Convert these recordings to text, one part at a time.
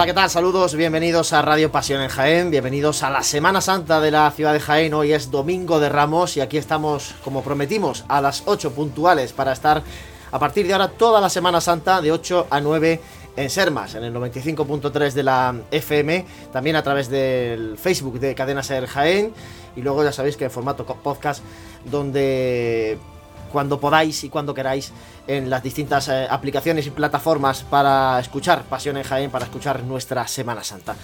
Hola, ¿qué tal? Saludos, bienvenidos a Radio Pasión en Jaén, bienvenidos a la Semana Santa de la ciudad de Jaén. Hoy es Domingo de Ramos y aquí estamos, como prometimos, a las 8 puntuales para estar a partir de ahora toda la Semana Santa de 8 a 9 en Sermas, en el 95.3 de la FM, también a través del Facebook de Cadena Ser Jaén y luego ya sabéis que en formato podcast donde cuando podáis y cuando queráis en las distintas eh, aplicaciones y plataformas para escuchar Pasión en Jaén, para escuchar nuestra Semana Santa.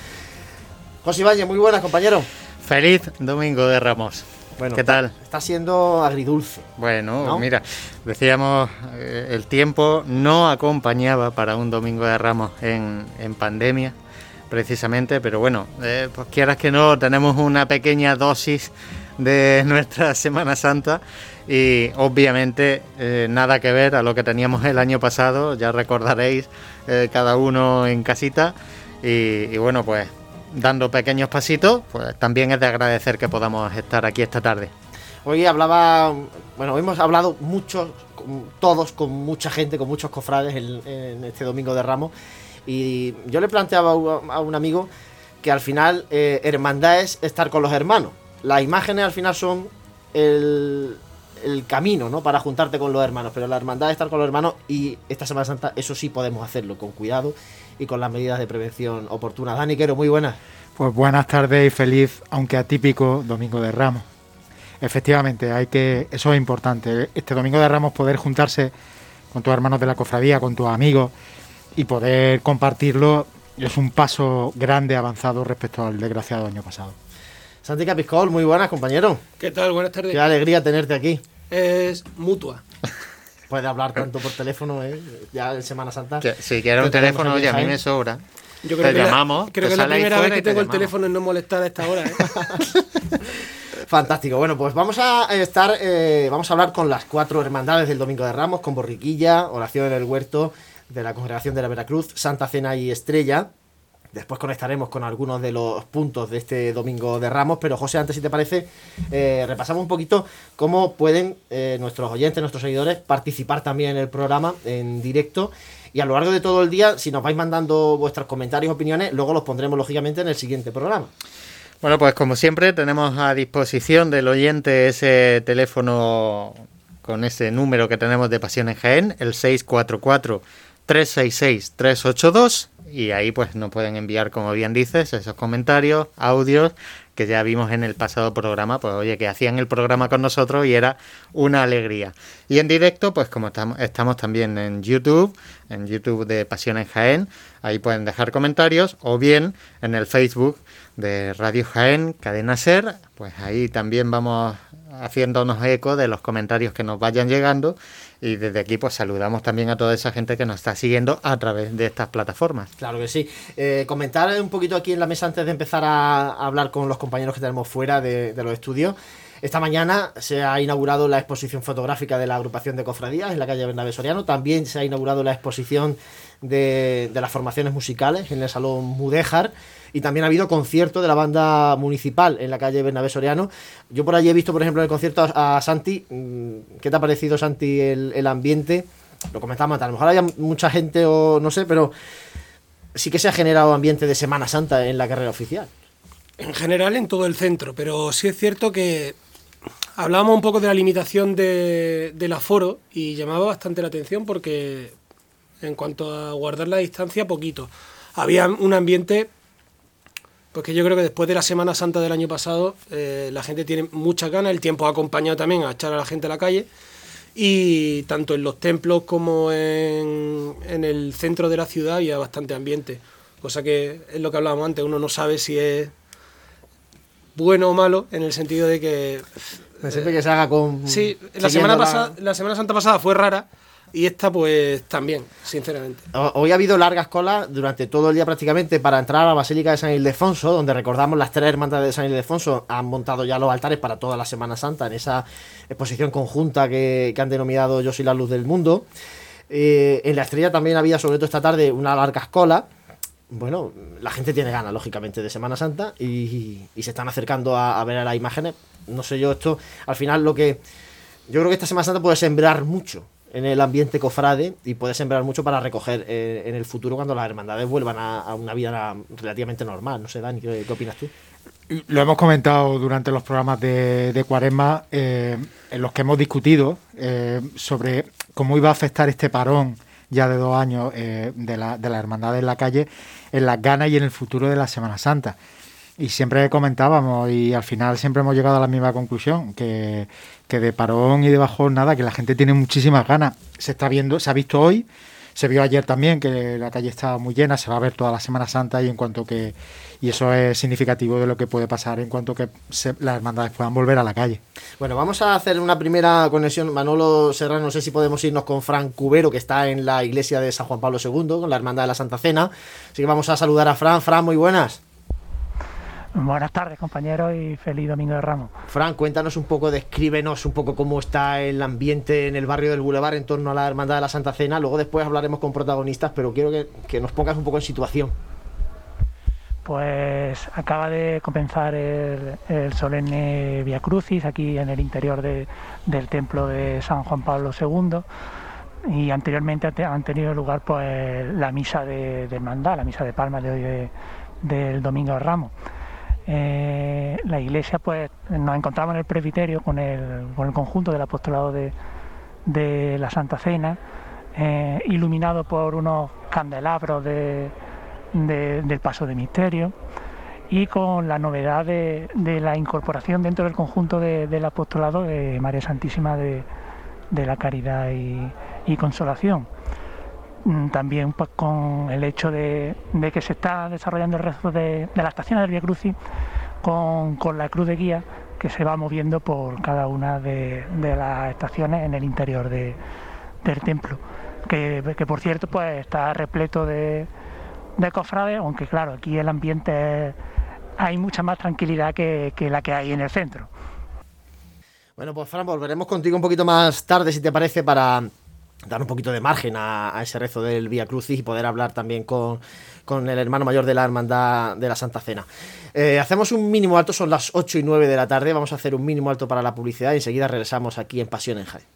José Valle, muy buenas, compañero. Feliz Domingo de Ramos. Bueno, ¿Qué tal? Está siendo agridulce. Bueno, mira, decíamos, eh, el tiempo no acompañaba para un Domingo de Ramos en, pandemia, precisamente, pero bueno, eh, pues quieras que no, tenemos una pequeña dosis de nuestra Semana Santa y obviamente eh, nada que ver a lo que teníamos el año pasado, ya recordaréis eh, cada uno en casita y, bueno pues dando pequeños pasitos, pues también es de agradecer que podamos estar aquí esta tarde. Hoy hablaba, bueno, hemos hablado mucho, todos, con mucha gente, con muchos cofrades en, este Domingo de Ramos y yo le planteaba a un amigo que al final eh, hermandad es estar con los hermanos. Las imágenes al final son el, el camino, ¿no? Para juntarte con los hermanos. Pero la hermandad es estar con los hermanos y esta Semana Santa, eso sí podemos hacerlo con cuidado y con las medidas de prevención oportunas. Dani Quero, muy buenas. Pues buenas tardes y feliz, aunque atípico, Domingo de Ramos. Efectivamente, hay que, eso es importante. Este Domingo de Ramos poder juntarse con tus hermanos de la cofradía, con tus amigos y poder compartirlo es un paso grande avanzado respecto al desgraciado año pasado. Santi Capiscol, muy buenas, compañero. ¿Qué tal? Buenas tardes. Qué alegría tenerte aquí. Es mutua. Puede hablar tanto por teléfono, ¿eh? Ya en Semana Santa. si quieres un teléfono, ya a mí me sobra. Yo creo te que llamamos. creo que es la primera vez que tengo el teléfono en no molestar a esta hora, ¿eh? Fantástico. Bueno, pues vamos a estar, eh, vamos a hablar con las cuatro hermandades del Domingo de Ramos, con Borriquilla, Oración en el Huerto, de la Congregación de la Veracruz, Santa Cena y Estrella. Después conectaremos con algunos de los puntos de este domingo de Ramos, pero José, antes si te parece, eh, repasamos un poquito cómo pueden eh, nuestros oyentes, nuestros seguidores, participar también en el programa en directo. Y a lo largo de todo el día, si nos vais mandando vuestros comentarios, opiniones, luego los pondremos lógicamente en el siguiente programa. Bueno, pues como siempre, tenemos a disposición del oyente ese teléfono con ese número que tenemos de Pasión en Jaén, el 644 366 382 y ahí pues nos pueden enviar, como bien dices, esos comentarios, audios que ya vimos en el pasado programa, pues oye, que hacían el programa con nosotros y era una alegría. Y en directo, pues como estamos, estamos también en YouTube, en YouTube de Pasión en Jaén, ahí pueden dejar comentarios, o bien en el Facebook de Radio Jaén, Cadena Ser, pues ahí también vamos haciéndonos eco de los comentarios que nos vayan llegando y desde aquí pues saludamos también a toda esa gente que nos está siguiendo a través de estas plataformas. Claro que sí. Eh, comentar un poquito aquí en la mesa antes de empezar a, hablar con los compañeros que tenemos fuera de, los estudios. Esta mañana se ha inaugurado la exposición fotográfica de la agrupación de cofradías en la calle Bernabé Soriano. También se ha inaugurado la exposición de, las formaciones musicales en el Salón Mudéjar y también ha habido concierto de la banda municipal en la calle Bernabé Soriano. Yo por allí he visto, por ejemplo, el concierto a, Santi. Mm, ¿Qué te ha parecido, Santi, el, ambiente? Lo comentamos, a lo mejor haya mucha gente o no sé, pero sí que se ha generado ambiente de Semana Santa en la carrera oficial. En general en todo el centro, pero sí es cierto que hablábamos un poco de la limitación del aforo y llamaba bastante la atención porque en cuanto a guardar la distancia, poquito. Había un ambiente porque yo creo que después de la Semana Santa del año pasado, eh, la gente tiene mucha ganas, el tiempo ha acompañado también a echar a la gente a la calle, y tanto en los templos como en, el centro de la ciudad había bastante ambiente, cosa que es lo que hablábamos antes, uno no sabe si es bueno o malo, en el sentido de que... siempre que se haga con... Sí, la semana, pasada, la Semana Santa pasada fue rara, y esta, pues también, sinceramente. Hoy ha habido largas colas durante todo el día prácticamente para entrar a la Basílica de San Ildefonso, donde recordamos las tres hermandades de San Ildefonso han montado ya los altares para toda la Semana Santa en esa exposición conjunta que, han denominado Yo soy la luz del mundo. Eh, en la estrella también había, sobre todo esta tarde, una larga cola. Bueno, la gente tiene ganas, lógicamente, de Semana Santa y, se están acercando a, a ver las imágenes. No sé yo, esto al final lo que. Yo creo que esta Semana Santa puede sembrar mucho en el ambiente cofrade y puede sembrar mucho para recoger eh, en el futuro cuando las hermandades vuelvan a, una vida relativamente normal. No sé, Dani, ¿qué, opinas tú? Lo hemos comentado durante los programas de, Cuaresma, eh, en los que hemos discutido eh, sobre cómo iba a afectar este parón ya de dos años de, la, de las hermandades en la calle en las ganas y en el futuro de la Semana Santa. Y siempre comentábamos y al final siempre hemos llegado a la misma conclusión, que, que de parón y de bajón nada, que la gente tiene muchísimas ganas. Se está viendo, se ha visto hoy, se vio ayer también que la calle estaba muy llena, se va a ver toda la Semana Santa y en cuanto que y eso es significativo de lo que puede pasar en cuanto que las hermandades puedan volver a la calle. Bueno, vamos a hacer una primera conexión. Manolo Serrano, no sé si podemos irnos con Fran Cubero, que está en la iglesia de San Juan Pablo II, con la Hermandad de la Santa Cena. Así que vamos a saludar a Fran. Fran, muy buenas. Buenas tardes, compañeros, y feliz Domingo de Ramos. Fran, cuéntanos un poco, descríbenos un poco cómo está el ambiente en el barrio del Boulevard en torno a la Hermandad de la Santa Cena. Luego después hablaremos con protagonistas, pero quiero que, nos pongas un poco en situación. Pues acaba de comenzar el, solemne Via Crucis aquí en el interior del templo de San Juan Pablo II y anteriormente han tenido lugar pues la misa de, hermandad, la misa de Palma de hoy del Domingo de Ramos. Eh, la iglesia, pues nos encontramos en el presbiterio con el, con el conjunto del apostolado de, la Santa Cena, eh, iluminado por unos candelabros de, del paso de misterio y con la novedad de, la incorporación dentro del conjunto del apostolado de María Santísima de, la Caridad y Consolación. Mm, también pues, con el hecho de, que se está desarrollando el resto de, la estación del Via Crucis con, la cruz de guía que se va moviendo por cada una de, las estaciones en el interior del templo. Que, por cierto pues está repleto de, cofrades, aunque claro, aquí el ambiente hay mucha más tranquilidad que, que la que hay en el centro. Bueno, pues Fran, volveremos contigo un poquito más tarde, si te parece, para dar un poquito de margen a, ese rezo del Vía Crucis y poder hablar también con, el hermano mayor de la Hermandad de la Santa Cena. Eh, hacemos un mínimo alto, son las 8 y 9 de la tarde, vamos a hacer un mínimo alto para la publicidad y enseguida regresamos aquí en Pasión en Jaén.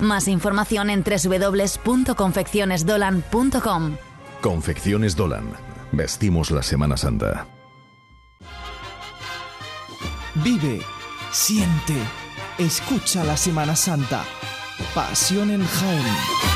Más información en www.confeccionesdolan.com. Confecciones Dolan. Vestimos la Semana Santa. Vive, siente, escucha la Semana Santa. Pasión en Jaén.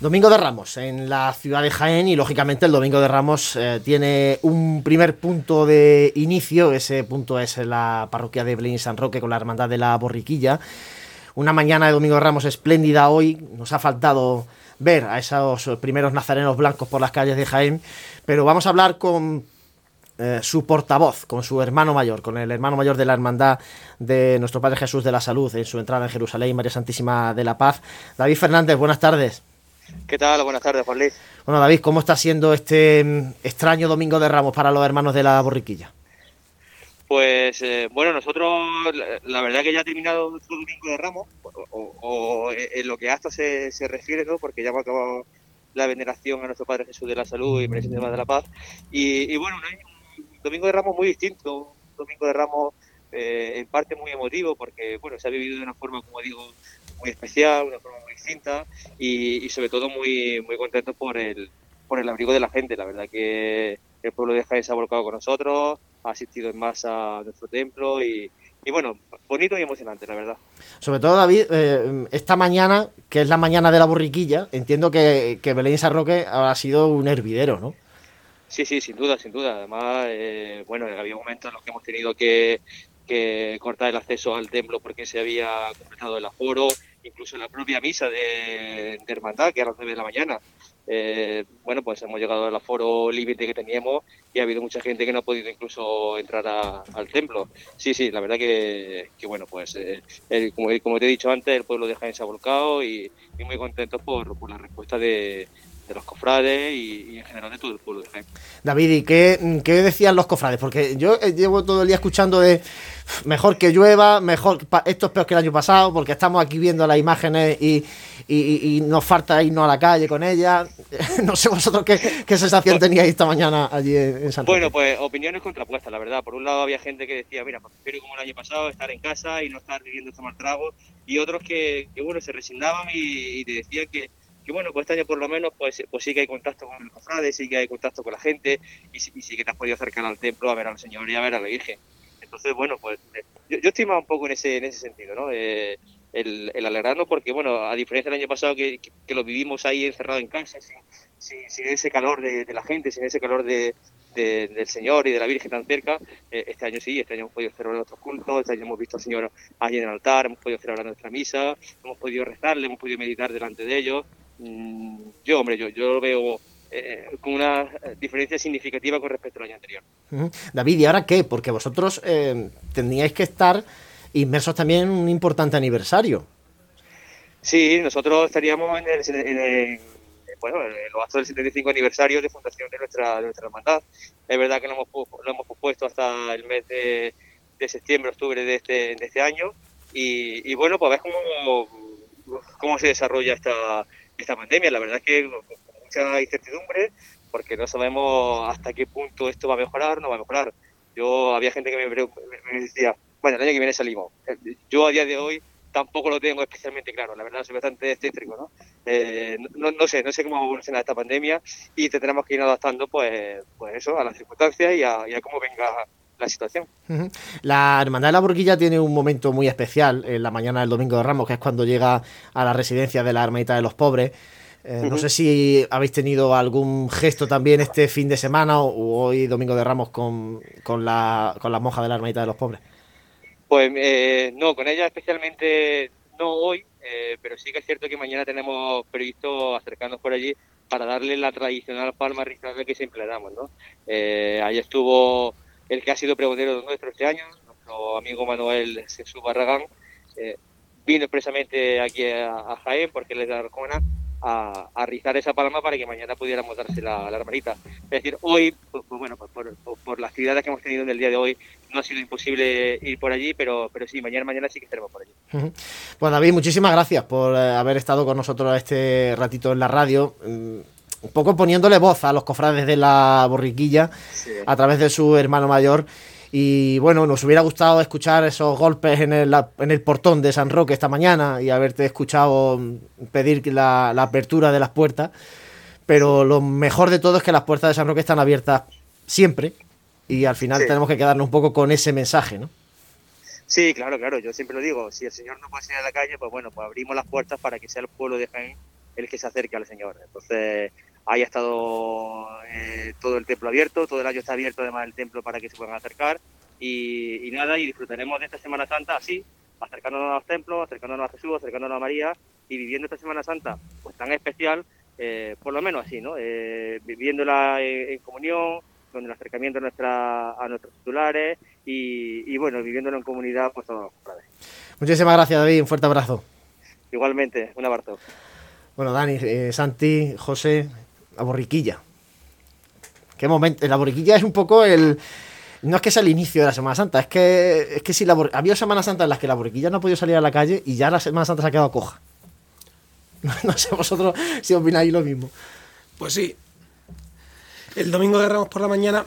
Domingo de Ramos en la ciudad de Jaén y lógicamente el Domingo de Ramos eh, tiene un primer punto de inicio, ese punto es la parroquia de Belén San Roque con la Hermandad de la Borriquilla. Una mañana de Domingo de Ramos espléndida hoy, nos ha faltado ver a esos primeros nazarenos blancos por las calles de Jaén, pero vamos a hablar con eh, su portavoz, con su hermano mayor, con el hermano mayor de la Hermandad de nuestro Padre Jesús de la Salud en su entrada en Jerusalén, María Santísima de la Paz. David Fernández, buenas tardes. ¿Qué tal? Buenas tardes, Juan Luis. Bueno, David, ¿cómo está siendo este mm, extraño Domingo de Ramos para los hermanos de la Borriquilla? Pues eh, bueno, nosotros la verdad que ya ha terminado nuestro Domingo de Ramos, o, en lo que a esto se, refiere, ¿no? porque ya hemos acabado la veneración a nuestro Padre Jesús de la Salud y Presidente de la Paz. Y, bueno, un, Domingo de Ramos muy distinto, un Domingo de Ramos eh, en parte muy emotivo, porque bueno, se ha vivido de una forma, como digo, muy especial, una forma muy distinta y, sobre todo muy, muy contento por el, por el abrigo de la gente. La verdad que el pueblo de Jaén se ha volcado con nosotros, ha asistido en masa a nuestro templo y, y bueno, bonito y emocionante, la verdad. Sobre todo, David, eh, esta mañana, que es la mañana de la borriquilla, entiendo que, que Belén San Roque ha sido un hervidero, ¿no? Sí, sí, sin duda, sin duda. Además, eh, bueno, había momentos en los que hemos tenido que, que cortar el acceso al templo porque se había completado el aforo, incluso la propia misa de, hermandad, que era a las 9 de la mañana. Eh, bueno, pues hemos llegado al aforo límite que teníamos y ha habido mucha gente que no ha podido incluso entrar al templo. Sí, sí, la verdad que, que bueno, pues eh, el- como, como te he dicho antes, el pueblo de Jaén se ha volcado y, y muy contentos por, por la respuesta de, de los cofrades y, y en general de todo el pueblo de Jaén. David, ¿y qué, qué decían los cofrades? Porque yo eh, llevo todo el día escuchando de "Uf, mejor que llueva, mejor esto es peor que el año pasado, porque estamos aquí viendo las imágenes y, y- nos falta irnos a la calle con ellas. no sé vosotros qué, qué sensación teníais esta mañana allí en, San. Bueno, pues opiniones contrapuestas, la verdad. Por un lado había gente que decía, mira, pues prefiero como el año pasado estar en casa y no estar viviendo este mal trago, y otros que, que, bueno, se resignaban y, y te decían que, que, bueno, pues este año por lo menos pues, pues sí que hay contacto con los cofrades, sí que hay contacto con la gente y, y sí que te has podido acercar al templo a ver al Señor y a ver a la Virgen. Entonces, bueno, pues eh, yo, yo estoy más un poco en ese, en ese sentido, ¿no? Eh, el, el porque, bueno, a diferencia del año pasado que, que, lo vivimos ahí encerrado en casa, sin, sin, sin ese calor de, de la gente, sin ese calor de, de- del Señor y de la Virgen tan cerca, eh, este año sí, este año hemos podido celebrar nuestros cultos, este año hemos visto al Señor allí en el altar, hemos podido celebrar nuestra misa, hemos podido rezarle, hemos podido meditar delante de ellos. Mm, yo, hombre, yo, yo lo veo eh, con una eh, diferencia significativa con respecto al año anterior. David, ¿y ahora qué? Porque vosotros eh, tendríais que estar inmersos también en un importante aniversario. Sí, nosotros estaríamos en, el, en, el- bueno, en los actos del 75 aniversario de fundación de nuestra, de nuestra hermandad. Es verdad que lo hemos, lo hemos pospuesto hasta el mes de, de septiembre, octubre de este, de este año. Y, y bueno, pues a ver cómo, cómo se desarrolla esta pandemia. La verdad es que con mucha incertidumbre, porque no sabemos hasta qué punto esto va a mejorar, no va a mejorar. Yo había gente que me, me- decía, bueno, el año que viene salimos. Eh, Yo a día de hoy tampoco lo tengo especialmente claro. La verdad, soy bastante excéntrico, ¿no? Eh, no, no sé, no sé cómo va a evolucionar esta pandemia y tendremos que ir adaptando, pues, pues eso, a las circunstancias y a, y a cómo venga la situación. La Hermandad de la Borquilla tiene un momento muy especial en la mañana del Domingo de Ramos, que es cuando llega a la residencia de la Hermanita de los Pobres. Eh, No sé si habéis tenido algún gesto también este fin de semana o, hoy Domingo de Ramos con, con, la, con la monja de la Hermanita de los Pobres. Pues eh, no, con ella especialmente no hoy, eh, pero sí que es cierto que mañana tenemos previsto acercarnos por allí para darle la tradicional palma ritual que siempre le damos, ¿no? Ahí estuvo el que ha sido pregonero nuestro este año, nuestro amigo Manuel Jesús Barragán, eh, vino expresamente aquí a, a Jaén porque él es de Arjona a, a rizar esa palma para que mañana pudiéramos dársela a la hermanita. Es decir, hoy, pues, pues bueno, pues por, por- las actividades que hemos tenido en el día de hoy, no ha sido imposible ir por allí, pero, pero sí, mañana mañana sí que estaremos por allí. Pues David, muchísimas gracias por eh, haber estado con nosotros este ratito en la radio, mm, un poco poniéndole voz a los cofrades de la borriquilla a través de su hermano mayor. Y bueno, nos hubiera gustado escuchar esos golpes en el, en el portón de San Roque esta mañana y haberte escuchado pedir la, la apertura de las puertas. Pero lo mejor de todo es que las puertas de San Roque están abiertas siempre y al final Sí. tenemos que quedarnos un poco con ese mensaje, ¿no? Sí, claro, claro, yo siempre lo digo, si el Señor no puede salir a la calle, pues bueno, pues abrimos las puertas para que sea el pueblo de Jaén el que se acerque al Señor. Entonces, ahí ha estado eh, todo el templo abierto, todo el año está abierto además el templo para que se puedan acercar y, y nada, y disfrutaremos de esta Semana Santa así, acercándonos a los templos, acercándonos a Jesús, acercándonos a María y viviendo esta Semana Santa pues tan especial, eh, por lo menos así, ¿no? Eh, viviéndola en, en comunión, con el acercamiento a, nuestra, a nuestros titulares y, y, bueno, viviéndolo en comunidad, pues todos. Muchísimas gracias, David. Un fuerte abrazo. Igualmente, un abrazo. Bueno, Dani, eh, Santi, José, la borriquilla. ¿Qué momento? La borriquilla es un poco el. No es que sea el inicio de la Semana Santa, es que, es que si la bor- había Semana Santa en las que la borriquilla no ha podido salir a la calle y ya la Semana Santa se ha quedado coja. No sé vosotros si opináis lo mismo. Pues sí. El domingo de Ramos por la mañana.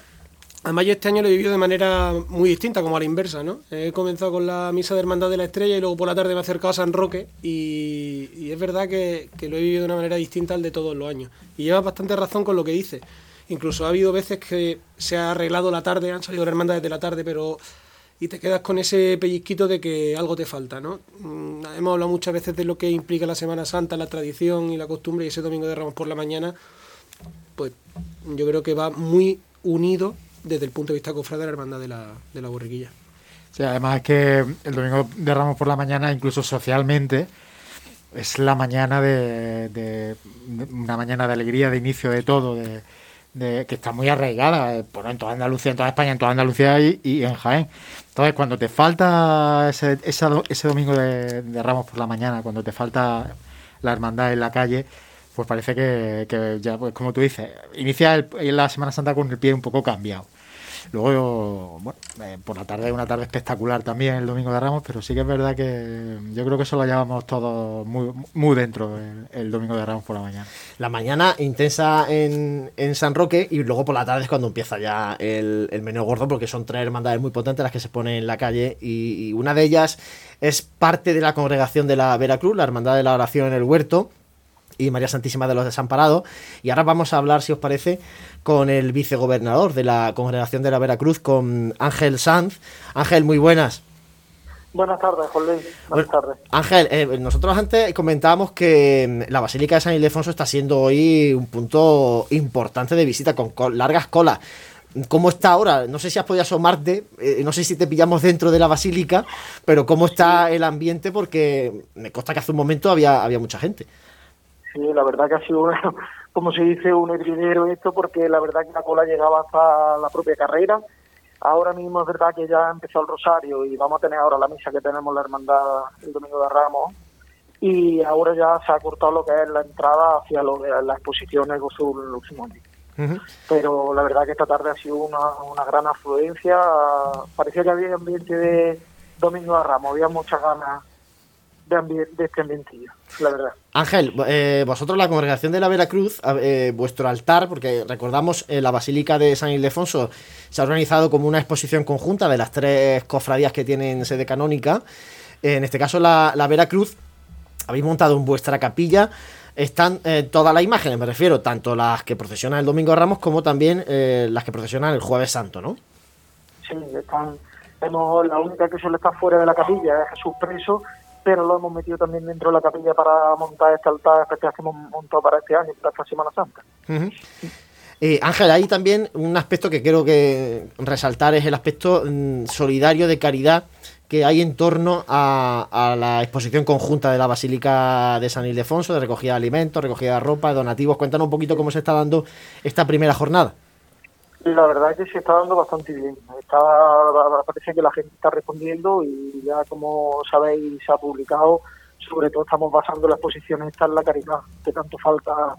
Además, yo este año lo he vivido de manera muy distinta, como a la inversa, ¿no? He comenzado con la misa de Hermandad de la Estrella y luego por la tarde me he acercado a San Roque y, y es verdad que, que lo he vivido de una manera distinta al de todos los años. Y lleva bastante razón con lo que dice. Incluso ha habido veces que se ha arreglado la tarde, han salido la hermandad desde la tarde, pero y te quedas con ese pellizquito de que algo te falta, ¿no? Mm, hemos hablado muchas veces de lo que implica la Semana Santa, la tradición y la costumbre, y ese domingo de Ramos por la mañana, pues yo creo que va muy unido desde el punto de vista cofrade de la hermandad de la, de la borriquilla. Sí, además es que el domingo de Ramos por la mañana, incluso socialmente, es la mañana de, una mañana de alegría, de inicio de todo, de, que está muy arraigada, eh, en toda Andalucía, en toda España, en toda Andalucía y, en Jaén. Entonces, cuando te falta ese, do- ese domingo de, de Ramos por la mañana, cuando te falta la hermandad en la calle, pues parece que, ya, pues como tú dices, inicia el- la Semana Santa con el pie un poco cambiado. Luego, bueno, eh, por la tarde, una tarde espectacular también el domingo de Ramos, pero sí que es verdad que yo creo que eso lo llevamos todos muy, muy dentro el, el domingo de Ramos por la mañana. La mañana intensa en, en San Roque y luego por la tarde es cuando empieza ya el, el menú gordo porque son tres hermandades muy potentes las que se ponen en la calle y, y una de ellas es parte de la congregación de la Veracruz, la Hermandad de la Oración en el Huerto y María Santísima de los Desamparados. Y ahora vamos a hablar, si os parece, con el vicegobernador de la congregación de la Veracruz, con Ángel Sanz. Ángel, muy buenas. Buenas tardes, Juan Luis. Buenas tardes. Ángel, eh, nosotros antes comentábamos que mm, la Basílica de San Ildefonso está siendo hoy un punto importante de visita, con, co- largas colas. ¿Cómo está ahora? No sé si has podido asomarte, eh, no sé si te pillamos dentro de la Basílica, pero ¿cómo está el ambiente? Porque me consta que hace un momento había, había mucha gente. Sí, la verdad que ha sido, una- como se dice, un hervidero esto, porque la verdad que la cola llegaba hasta la propia carrera. Ahora mismo es verdad que ya empezó el rosario y vamos a tener ahora la misa que tenemos la hermandad el domingo de Ramos. Y ahora ya se ha cortado lo que es la entrada hacia lo de la exposición del Gozo Luximoni. Pero la verdad que esta tarde ha sido una, una gran afluencia. Parecía que había ambiente de domingo de Ramos, había muchas ganas de, este ambientillo, la verdad. Ángel, eh, vosotros la congregación de la Veracruz, eh, vuestro altar, porque recordamos eh, la Basílica de San Ildefonso se ha organizado como una exposición conjunta de las tres cofradías que tienen sede canónica. En este caso la, la Veracruz, habéis montado en vuestra capilla, están eh, todas las imágenes, me refiero, tanto las que procesionan el Domingo de Ramos como también eh, las que procesionan el Jueves Santo, ¿no? Sí, están, hemos, la única que suele estar fuera de la capilla es Jesús preso, pero lo hemos metido también dentro de la capilla para montar este altar especial que hemos montado para este año, para esta Semana Santa. Eh, Ángel, hay también un aspecto que quiero que resaltar, es el aspecto mm, solidario de caridad que hay en torno a, a la exposición conjunta de la Basílica de San Ildefonso, de recogida de alimentos, recogida de ropa, de donativos. Cuéntanos un poquito cómo se está dando esta primera jornada. La verdad es que se está dando bastante bien. Está, parece que la gente está respondiendo y ya como sabéis se ha publicado, sobre todo estamos basando la exposición esta en la caridad, que tanto falta,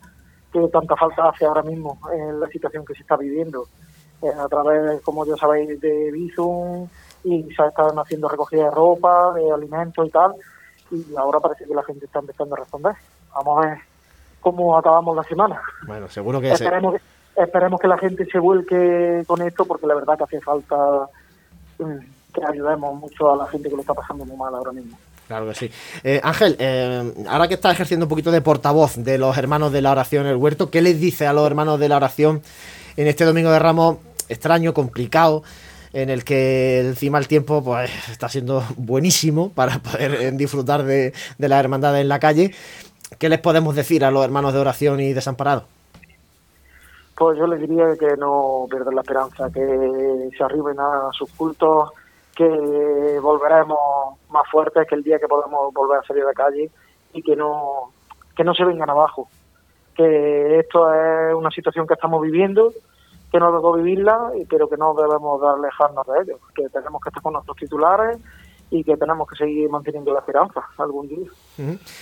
que tanta falta hace ahora mismo en la situación que se está viviendo. Eh, a través, como ya sabéis, de Bizum y se están haciendo recogida de ropa, de alimentos y tal, y ahora parece que la gente está empezando a responder. Vamos a ver cómo acabamos la semana. Bueno, seguro que se- Esperemos, que la gente se vuelque con esto porque la verdad que hace falta mm, que ayudemos mucho a la gente que lo está pasando muy mal ahora mismo. Claro que sí. Eh, Ángel, eh, ahora que estás ejerciendo un poquito de portavoz de los hermanos de la oración en el huerto, ¿qué les dice a los hermanos de la oración en este domingo de Ramos extraño, complicado, en el que encima el tiempo pues está siendo buenísimo para poder eh, disfrutar de, de las hermandades en la calle? ¿Qué les podemos decir a los hermanos de oración y desamparados? Pues yo les diría que no pierdan la esperanza, que se arriben a sus cultos, que volveremos más fuertes que el día que podamos volver a salir a la calle y que no, que no se vengan abajo. Que esto es una situación que estamos viviendo, que no debemos vivirla, y- pero que no debemos alejarnos de ello, que tenemos que estar con nuestros titulares y que tenemos que seguir manteniendo la esperanza algún día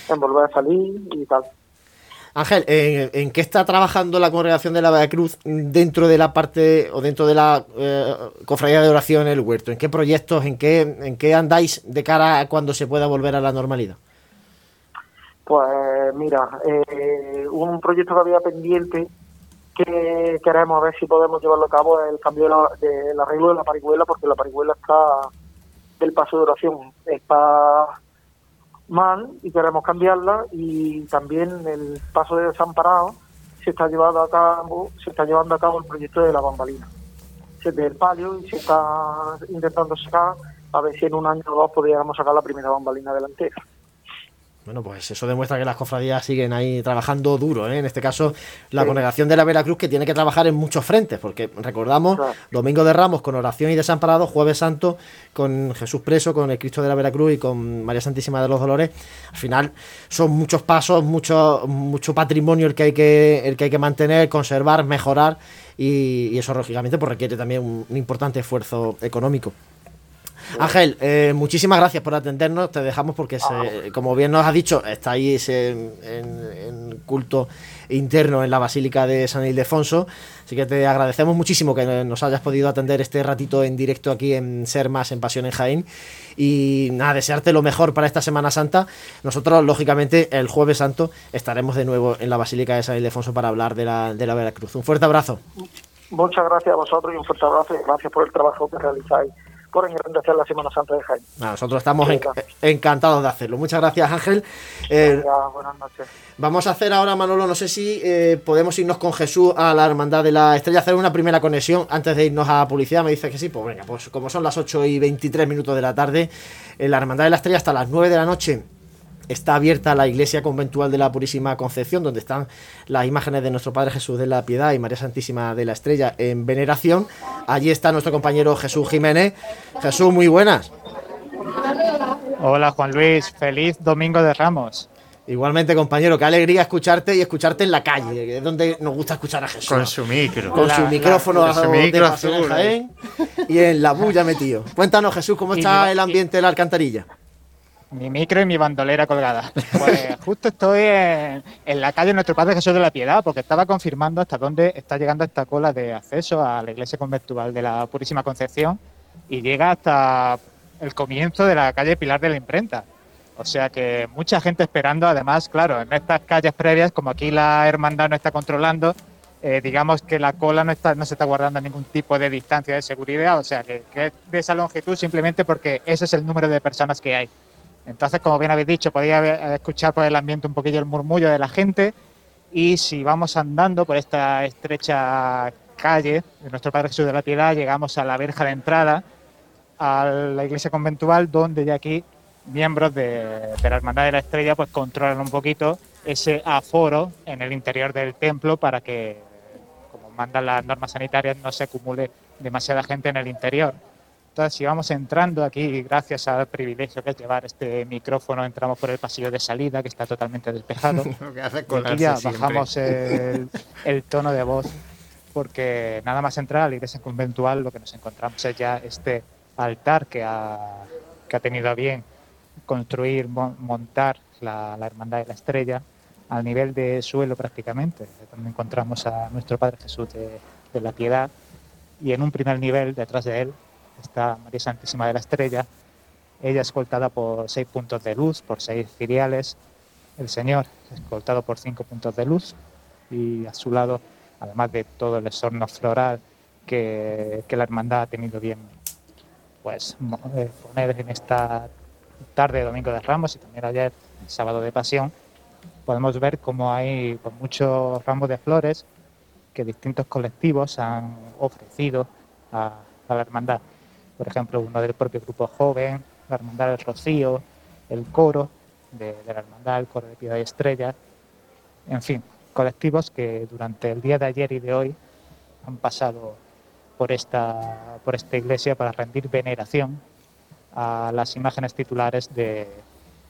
en volver a salir y tal. Ángel, ¿en, en qué está trabajando la congregación de la Veracruz dentro de la parte o dentro de la eh, cofradía de oración en el huerto? ¿En qué proyectos, en qué, en qué andáis de cara a cuando se pueda volver a la normalidad? Pues mira, eh, un proyecto que había pendiente que queremos ver si podemos llevarlo a cabo es el cambio de del arreglo de la parihuela, porque la parihuela está del paso de oración, está mal y queremos cambiarla y también el paso de desamparado se está llevando a cabo, se está llevando a cabo el proyecto de la bambalina. Se ve el palio y se está intentando sacar a ver si en un año o dos podríamos sacar la primera bambalina delantera. Bueno, pues eso demuestra que las cofradías siguen ahí trabajando duro, ¿eh? En este caso, la congregación de la Veracruz que tiene que trabajar en muchos frentes, porque recordamos, Domingo de Ramos con oración y desamparado, Jueves Santo con Jesús preso, con el Cristo de la Veracruz y con María Santísima de los Dolores. Al final son muchos pasos, mucho, mucho patrimonio el que hay que, el que hay que mantener, conservar, mejorar y, eso lógicamente pues requiere también un importante esfuerzo económico. Ángel, eh, muchísimas gracias por atendernos. Te dejamos porque, ah. como bien nos has dicho, estáis en, en, culto interno en la Basílica de San Ildefonso. Así que te agradecemos muchísimo que nos hayas podido atender este ratito en directo aquí en Ser Más, en Pasión en Jaén. Y nada, desearte lo mejor para esta Semana Santa. Nosotros, lógicamente, el Jueves Santo estaremos de nuevo en la Basílica de San Ildefonso para hablar de la, de la Veracruz. Un fuerte abrazo. Muchas gracias a vosotros y un fuerte abrazo y gracias por el trabajo que realizáis por engrandecer la Semana Santa de Jaén. nosotros estamos encantados de hacerlo. Muchas gracias, Ángel. Eh, buenas noches. Vamos a hacer ahora, Manolo, no sé si eh, podemos irnos con Jesús a la Hermandad de la Estrella, hacer una primera conexión antes de irnos a la publicidad. Me dice que sí, pues venga, pues como son las 8 y 23 minutos de la tarde, en la Hermandad de la Estrella hasta las 9 de la noche está abierta la iglesia conventual de la Purísima Concepción, donde están las imágenes de nuestro Padre Jesús de la Piedad y María Santísima de la Estrella en veneración. Allí está nuestro compañero Jesús Jiménez. Jesús, muy buenas. Hola Juan Luis, feliz Domingo de Ramos. Igualmente, compañero, qué alegría escucharte y escucharte en la calle, que es donde nos gusta escuchar a Jesús. Con su micro. Con su micrófono con su micro azul, y en la bulla metido. Cuéntanos, Jesús, ¿cómo está el ambiente de la alcantarilla? Mi micro y mi bandolera colgada. Pues justo estoy en, la calle Nuestro Padre Jesús de la Piedad, porque estaba confirmando hasta dónde está llegando esta cola de acceso a la iglesia conventual de la Purísima Concepción y llega hasta el comienzo de la calle Pilar de la Imprenta. O sea que mucha gente esperando, además, claro, en estas calles previas, como aquí la hermandad no está controlando, eh, digamos que la cola no, está, no se está guardando ningún tipo de distancia de seguridad, o sea que, que es de esa longitud simplemente porque ese es el número de personas que hay. Entonces, como bien habéis dicho, podéis escuchar por el ambiente un poquillo el murmullo de la gente y si vamos andando por esta estrecha calle de nuestro Padre Jesús de la Piedad, llegamos a la verja de entrada a la iglesia conventual, donde ya aquí miembros de, la Hermandad de la Estrella pues controlan un poquito ese aforo en el interior del templo para que, como mandan las normas sanitarias, no se acumule demasiada gente en el interior. Entonces, si vamos entrando aquí, gracias al privilegio que es llevar este micrófono, entramos por el pasillo de salida, que está totalmente despejado. y ya bajamos el, tono de voz, porque nada más entrar a la iglesia conventual, lo que nos encontramos es ya este altar que ha, que ha tenido a bien construir, montar la, Hermandad de la Estrella, al nivel de suelo prácticamente, donde encontramos a nuestro Padre Jesús de, de la Piedad, y en un primer nivel, detrás de él, está María Santísima de la Estrella, ella escoltada por seis puntos de luz, por seis filiales, el Señor escoltado por cinco puntos de luz y a su lado, además de todo el esorno floral que, la hermandad ha tenido bien pues eh, poner en esta tarde de Domingo de Ramos y también ayer, sábado de Pasión, podemos ver cómo hay pues, muchos ramos de flores que distintos colectivos han ofrecido a la hermandad por ejemplo, uno del propio grupo joven, la Hermandad del Rocío, el coro de, la Hermandad, el coro de Piedad y Estrella, en fin, colectivos que durante el día de ayer y de hoy han pasado por esta, por esta iglesia para rendir veneración a las imágenes titulares de,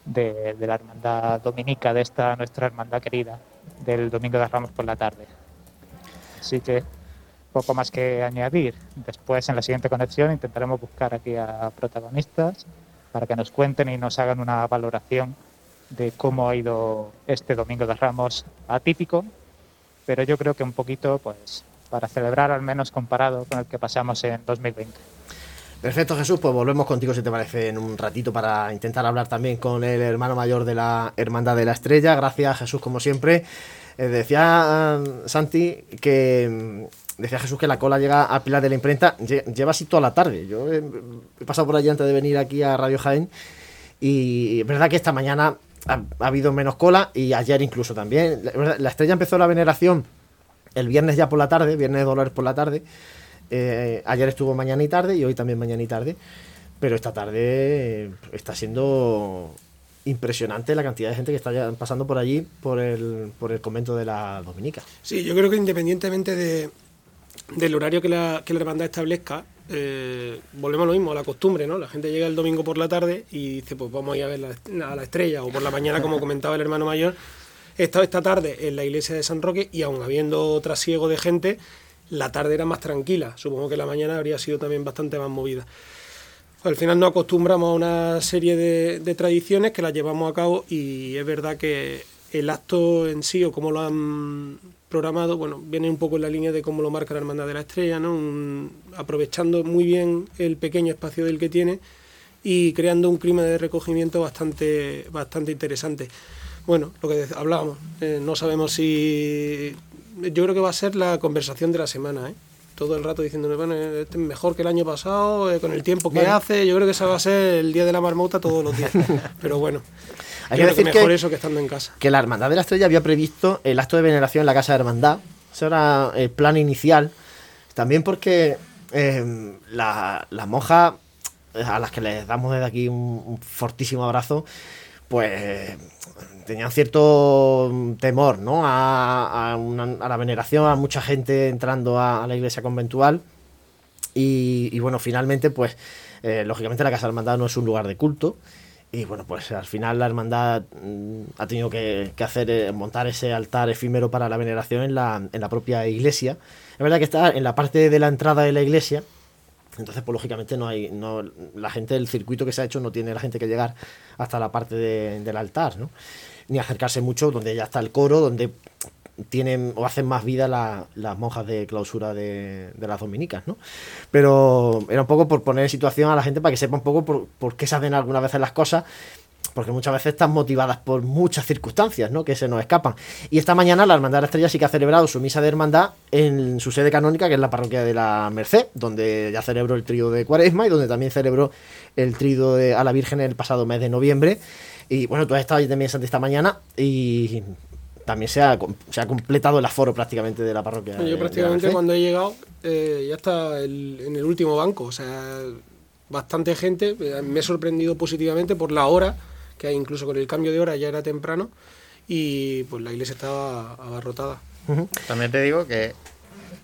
de, la hermandad dominica, de esta nuestra hermandad querida, del Domingo de Ramos por la tarde. Así que poco más que añadir. Después, en la siguiente conexión, intentaremos buscar aquí a protagonistas para que nos cuenten y nos hagan una valoración de cómo ha ido este Domingo de Ramos atípico, pero yo creo que un poquito, pues, para celebrar al menos comparado con el que pasamos en 2020. Perfecto, Jesús, pues volvemos contigo si te parece en un ratito para intentar hablar también con el hermano mayor de la Hermandad de la Estrella. Gracias, Jesús, como siempre. Eh, decía eh, Santi que decía Jesús que la cola llega a Pilar de la Imprenta, lleva así toda la tarde. Yo he, pasado por allí antes de venir aquí a Radio Jaén y es verdad que esta mañana ha, habido menos cola y ayer incluso también. La, estrella empezó la veneración el viernes ya por la tarde, viernes de Dolores por la tarde. Eh, ayer estuvo mañana y tarde y hoy también mañana y tarde. Pero esta tarde eh, está siendo impresionante la cantidad de gente que está pasando por allí, por el, por el convento de la Dominica. Sí, yo creo que independientemente de, del horario que la, que la hermandad establezca, eh, volvemos a lo mismo, a la costumbre, ¿no? La gente llega el domingo por la tarde y dice, pues vamos a ir a ver la, a la estrella, o por la mañana, como comentaba el hermano mayor. He estado esta tarde en la iglesia de San Roque y aún habiendo trasiego de gente, la tarde era más tranquila. Supongo que la mañana habría sido también bastante más movida. Al final nos acostumbramos a una serie de, de tradiciones que las llevamos a cabo y es verdad que el acto en sí o cómo lo han programado, bueno, viene un poco en la línea de cómo lo marca la Hermandad de la Estrella, ¿no? Un- aprovechando muy bien el pequeño espacio del que tiene y creando un clima de recogimiento bastante, bastante interesante. Bueno, lo que hablábamos, eh, no sabemos si... Yo creo que va a ser la conversación de la semana, ¿eh? Todo el rato diciéndome, bueno, este es mejor que el año pasado, eh, con el tiempo que hace, yo creo que ese va a ser el día de la marmota todos los días. Pero bueno, Hay que decir mejor que- eso que estando en casa. que la Hermandad de la Estrella había previsto el acto de veneración en la Casa de Hermandad. Ese era el plan inicial. También porque eh, la- las monjas, eh, a las que les damos desde aquí un, un fortísimo abrazo, pues tenían cierto temor ¿no? a, a una- a la veneración, a mucha gente entrando a, a la iglesia conventual. Y, y bueno, finalmente, pues, eh, lógicamente la Casa de Hermandad no es un lugar de culto. Y bueno, pues al final la hermandad mm, ha tenido que, hacer eh, montar ese altar efímero para la veneración en la, en la propia iglesia. Es verdad que está en la parte de la entrada de la iglesia. Entonces, pues lógicamente no hay, no, la gente, el circuito que se ha hecho no tiene la gente que llegar hasta la parte de- del altar, ¿no? Ni acercarse mucho donde ya está el coro, donde tienen o hacen más vida la- las monjas de clausura de, las dominicas, ¿no? Pero era un poco por poner en situación a la gente para que sepa un poco por, por qué se hacen algunas veces las cosas, porque muchas veces están motivadas por muchas circunstancias, ¿no? Que se nos escapan. Y esta mañana la Hermandad de la Estrella sí que ha celebrado su misa de hermandad en su sede canónica, que es la parroquia de la Merced, donde ya celebró el trío de Cuaresma y donde también celebró el trío de, a la Virgen el pasado mes de noviembre. Y bueno, tú has estado allí también esta mañana y también se ha, se ha completado el aforo prácticamente de la parroquia. de Yo prácticamente cuando he llegado eh, ya está el- en el último banco, o sea, bastante gente. eh, Me he sorprendido positivamente por la hora, que hay incluso con el cambio de hora ya era temprano y pues la iglesia estaba abarrotada. También te digo que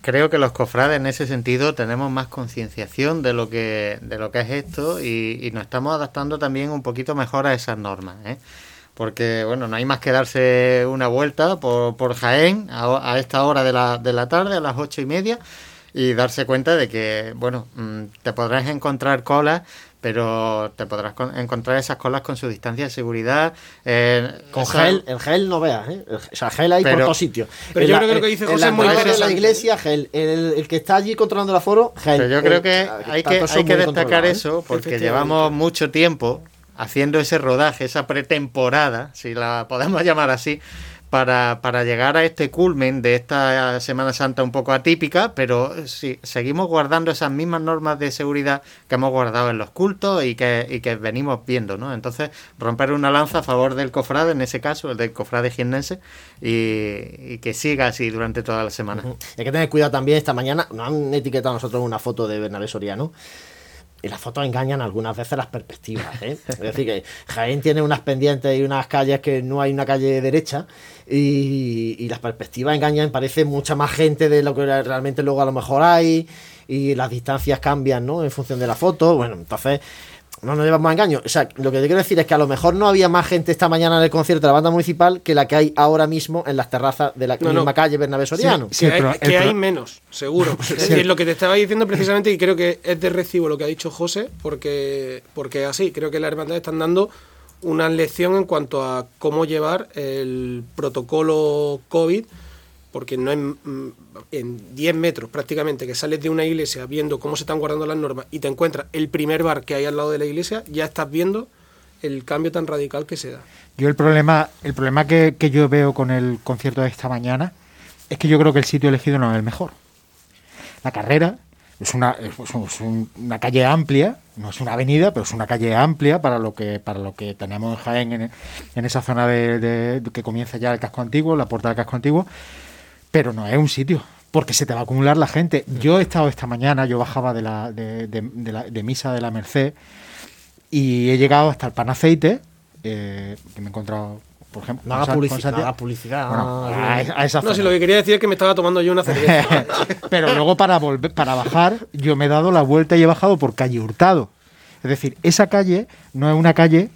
creo que los cofrades en ese sentido tenemos más concienciación de lo que de lo que es esto y, y nos estamos adaptando también un poquito mejor a esas normas, ¿eh? Porque, bueno, no hay más que darse una vuelta por, por Jaén a, a esta hora de la, de la tarde, a las ocho y media, y darse cuenta de que, bueno, mm, te podrás encontrar colas, pero te podrás con- encontrar esas colas con su distancia de seguridad. eh, Con esa- gel, el gel no veas, ¿eh? O sea, gel hay por todos sitios. pero En yo la- creo que lo que dice en José la es muy de la interesante. iglesia, gel. El, el que está allí controlando el aforo, gel. Pero yo creo El- que hay que, eso hay que destacar controlado, ¿eh? eso porque llevamos mucho tiempo haciendo ese rodaje, esa pretemporada, si la podemos llamar así, para, para llegar a este culmen de esta Semana Santa un poco atípica, pero sí, seguimos guardando esas mismas normas de seguridad que hemos guardado en los cultos y que, y que venimos viendo, ¿no? Entonces, romper una lanza a favor del cofrade, en ese caso, el del cofrade jiennense, y, y que siga así durante toda la semana. Hay que tener cuidado también esta mañana. Nos han etiquetado nosotros una foto de Bernabé Soriano. Y las fotos engañan algunas veces las perspectivas. ¿eh? Es decir, que Jaén tiene unas pendientes y unas calles que no hay una calle derecha. Y, y las perspectivas engañan. Parece mucha más gente de lo que realmente luego a lo mejor hay. Y las distancias cambian ¿no? en función de la foto. Bueno, entonces no nos llevamos a engaño. O sea, lo que te quiero decir es que a lo mejor no había más gente esta mañana en el concierto de la banda municipal que la que hay ahora mismo en las terrazas de la No, misma no. calle Bernabé Soriano. Sí, que hay, pro- que el pro- hay menos, seguro. Es decir, lo que te estaba diciendo precisamente, y creo que es de recibo lo que ha dicho José, porque, porque así, creo que la hermandad están dando una lección en cuanto a cómo llevar el protocolo COVID, porque no mm, en 10 metros prácticamente que sales de una iglesia viendo cómo se están guardando las normas y te encuentras el primer bar que hay al lado de la iglesia, ya estás viendo el cambio tan radical que se da. Yo el problema, el problema que, yo veo con el concierto de esta mañana es que yo creo que el sitio elegido no es el mejor. La carrera es una, una calle amplia, no es una avenida, pero es una calle amplia para lo que, para lo que tenemos en Jaén en, esa zona de- que comienza ya el casco antiguo, la puerta del casco antiguo. Pero no es un sitio, porque se te va a acumular la gente. Yo he estado esta mañana, yo bajaba de, la, de, de- de la- de misa de la Merced y he llegado hasta el pan aceite, eh, que me he encontrado, por ejemplo... No haga publicidad, no haga publicidad. Bueno, a, a esa No, si lo que quería decir es que me estaba tomando yo una cerveza. Pero luego para volver, para bajar, yo me he dado la vuelta y he bajado por calle Hurtado. Es decir, esa calle no es una calle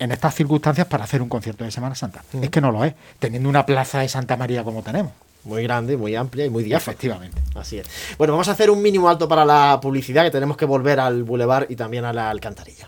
en estas circunstancias para hacer un concierto de Semana Santa. Es que no lo es, teniendo una plaza de Santa María como tenemos. Muy grande, muy amplia y muy diáfana. Efectivamente. Así es. Bueno, vamos a hacer un mínimo alto para la publicidad, que tenemos que volver al bulevar y también a la alcantarilla.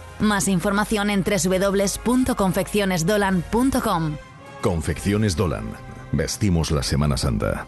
Más información en www.confeccionesdolan.com. Confecciones Dolan. Vestimos la Semana Santa.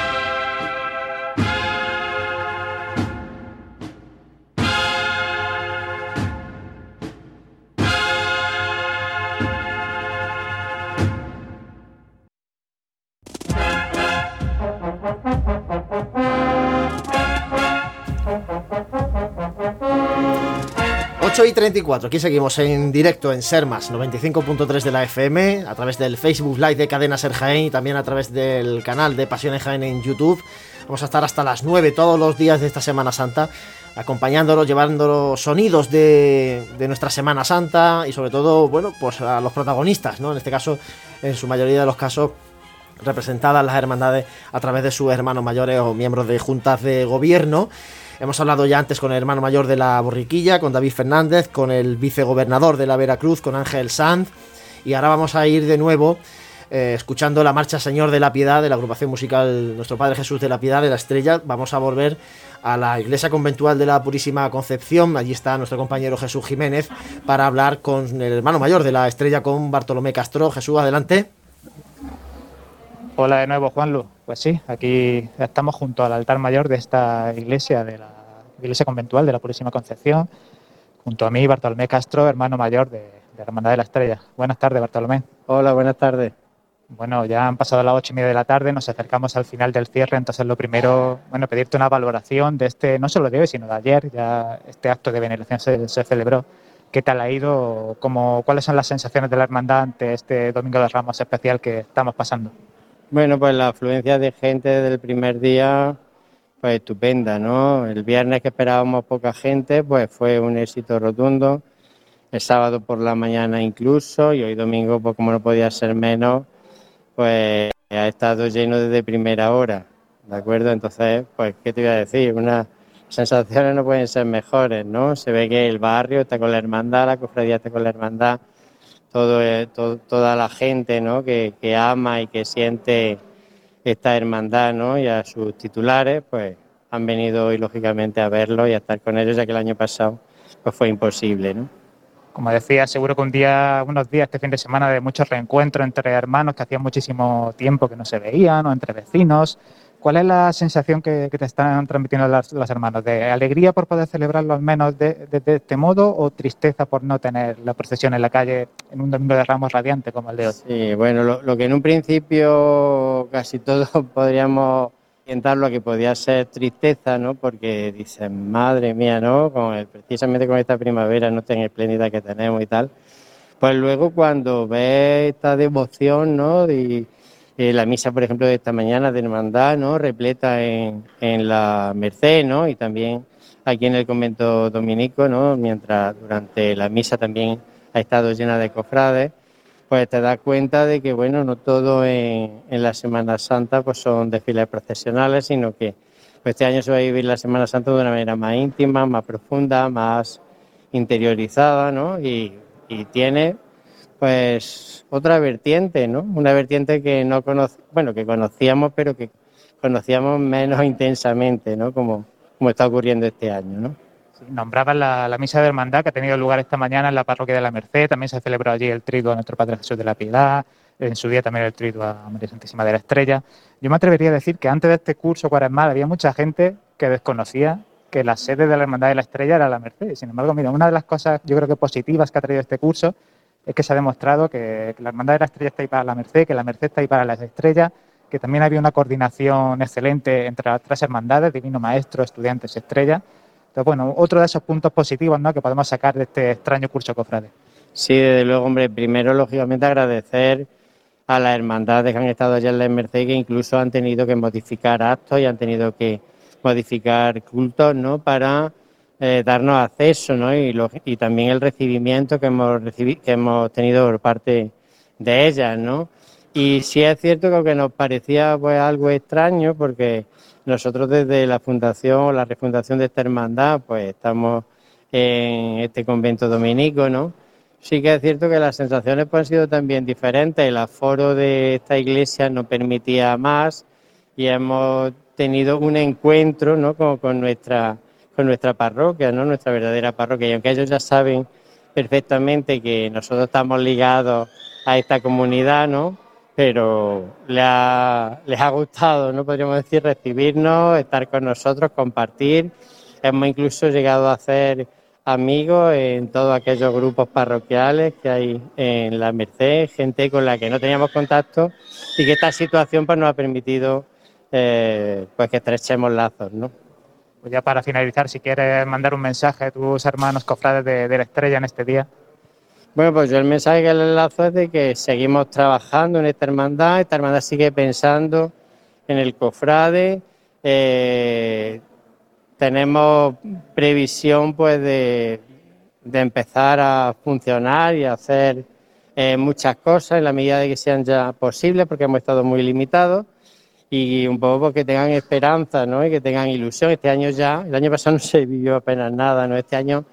Ocho y 34, aquí seguimos en directo en Sermas 95.3 de la FM, a través del Facebook Live de Cadena Ser Jaén y también a través del canal de Pasiones Jaén en YouTube. Vamos a estar hasta las 9 todos los días de esta Semana Santa, acompañándolos, llevándolos sonidos de, de nuestra Semana Santa y sobre todo, bueno, pues a los protagonistas, ¿no? En este caso, en su mayoría de los casos, representadas las hermandades a través de sus hermanos mayores o miembros de juntas de gobierno. Hemos hablado ya antes con el hermano mayor de la Borriquilla, con David Fernández, con el vicegobernador de la Veracruz, con Ángel Sanz. Y ahora vamos a ir de nuevo eh, escuchando la marcha Señor de la Piedad de la agrupación musical Nuestro Padre Jesús de la Piedad de la Estrella. Vamos a volver a la iglesia conventual de la Purísima Concepción. Allí está nuestro compañero Jesús Jiménez para hablar con el hermano mayor de la Estrella, con Bartolomé Castro. Jesús, adelante. Hola de nuevo, Juanlu. Pues sí, aquí estamos junto al altar mayor de esta iglesia, de la iglesia conventual de la Purísima Concepción, junto a mí, Bartolomé Castro, hermano mayor de, de la Hermandad de la Estrella. Buenas tardes, Bartolomé. Hola, buenas tardes. Bueno, ya han pasado las ocho y media de la tarde, nos acercamos al final del cierre, entonces lo primero, bueno, pedirte una valoración de este, no solo de hoy, sino de ayer, ya este acto de veneración se, se celebró. ¿Qué tal ha ido? ¿Cómo, ¿Cuáles son las sensaciones de la hermandad ante este Domingo de Ramos especial que estamos pasando? Bueno, pues la afluencia de gente del primer día, pues estupenda, ¿no? El viernes que esperábamos poca gente, pues fue un éxito rotundo. El sábado por la mañana incluso, y hoy domingo, pues como no podía ser menos, pues ha estado lleno desde primera hora, ¿de acuerdo? Entonces, pues, ¿qué te iba a decir? Unas sensaciones no pueden ser mejores, ¿no? Se ve que el barrio está con la hermandad, la cofradía está con la hermandad, todo, eh, to- toda la gente ¿no? que, que ama y que siente esta hermandad ¿no? y a sus titulares, pues han venido hoy lógicamente a verlo y a estar con ellos, ya que el año pasado pues fue imposible. ¿no? Como decía, seguro que un día, unos días, este fin de semana, de muchos reencuentros entre hermanos que hacía muchísimo tiempo que no se veían, o entre vecinos. ¿Cuál es la sensación que, que te están transmitiendo las, las hermanos? ¿De alegría por poder celebrarlo al menos de, de- de este modo o tristeza por no tener la procesión en la calle en un domingo de ramos radiante como el de hoy? Sí, bueno, lo, lo que en un principio casi todos podríamos orientarlo a que podía ser tristeza, ¿no? Porque dicen, madre mía, ¿no? Con el- precisamente con esta primavera no tan espléndida que tenemos y tal. Pues luego cuando ves esta devoción, ¿no? Y, y la misa, por ejemplo, de esta mañana de hermandad, ¿no? Repleta en, en la Merced, ¿no? Y también aquí en el convento dominico, ¿no? Mientras durante la misa también ha estado llena de cofrades pues te das cuenta de que, bueno, no todo en, en la Semana Santa pues son desfiles procesionales, sino que pues, este año se va a vivir la Semana Santa de una manera más íntima, más profunda, más interiorizada, ¿no? Y tiene, pues, otra vertiente, ¿no? Una vertiente que no conoc bueno, que conocíamos, pero que conocíamos menos intensamente, ¿no? Como, como está ocurriendo este año, ¿no? Nombraban la, la misa de hermandad que ha tenido lugar esta mañana en la parroquia de la Merced, también se celebró allí el triduo a nuestro Padre Jesús de la Piedad, en su día también el triduo a María Santísima de la Estrella. Yo me atrevería a decir que antes de este curso cuaresmal había mucha gente que desconocía que la sede de la Hermandad de la Estrella era la Merced. Sin embargo, mira, una de las cosas yo creo que positivas que ha traído este curso es que se ha demostrado que, la Hermandad de la Estrella está ahí para la Merced, que la Merced está ahí para las estrellas, que también había una coordinación excelente entre las tres hermandades, Divino Maestro, Estudiantes, Estrella. Entonces, bueno, otro de esos puntos positivos ¿no? que podemos sacar de este extraño curso cofrade. Sí, desde luego, hombre, primero, lógicamente, agradecer a las hermandades que han estado allá en la Merced que incluso han tenido que modificar actos y han tenido que modificar cultos, ¿no? Para eh, darnos acceso, ¿no? Y, también el recibimiento que hemos, recibi- que hemos tenido por parte de ellas, ¿no? Y sí es cierto que aunque nos parecía pues algo extraño, porque nosotros desde la fundación o la refundación de esta hermandad, pues estamos en este convento dominico, ¿no? Sí que es cierto que las sensaciones pues, han sido también diferentes. El aforo de esta iglesia no permitía más y hemos tenido un encuentro ¿no? con, con nuestra, nuestra parroquia, ¿no? nuestra verdadera parroquia. Y aunque ellos ya saben perfectamente que nosotros estamos ligados a esta comunidad, ¿no? pero les ha gustado, ¿no? podríamos decir, recibirnos, estar con nosotros, compartir. Hemos incluso llegado a hacer amigos en todos aquellos grupos parroquiales que hay en la Merced, gente con la que no teníamos contacto y que esta situación pues, nos ha permitido eh, pues que estrechemos lazos. ¿no? Pues ya para finalizar, si quieres mandar un mensaje a tus hermanos cofrades de, la Estrella en este día. Bueno, pues yo el mensaje que les lanzo es de que seguimos trabajando en esta hermandad, esta hermandad sigue pensando en el cofrade, eh, tenemos previsión pues de, de empezar a funcionar y a hacer eh, muchas cosas en la medida de que sean ya posibles, porque hemos estado muy limitados y un poco pues, que tengan esperanza ¿no? y que tengan ilusión. Este año ya, el año pasado no se vivió apenas nada, ¿no? este año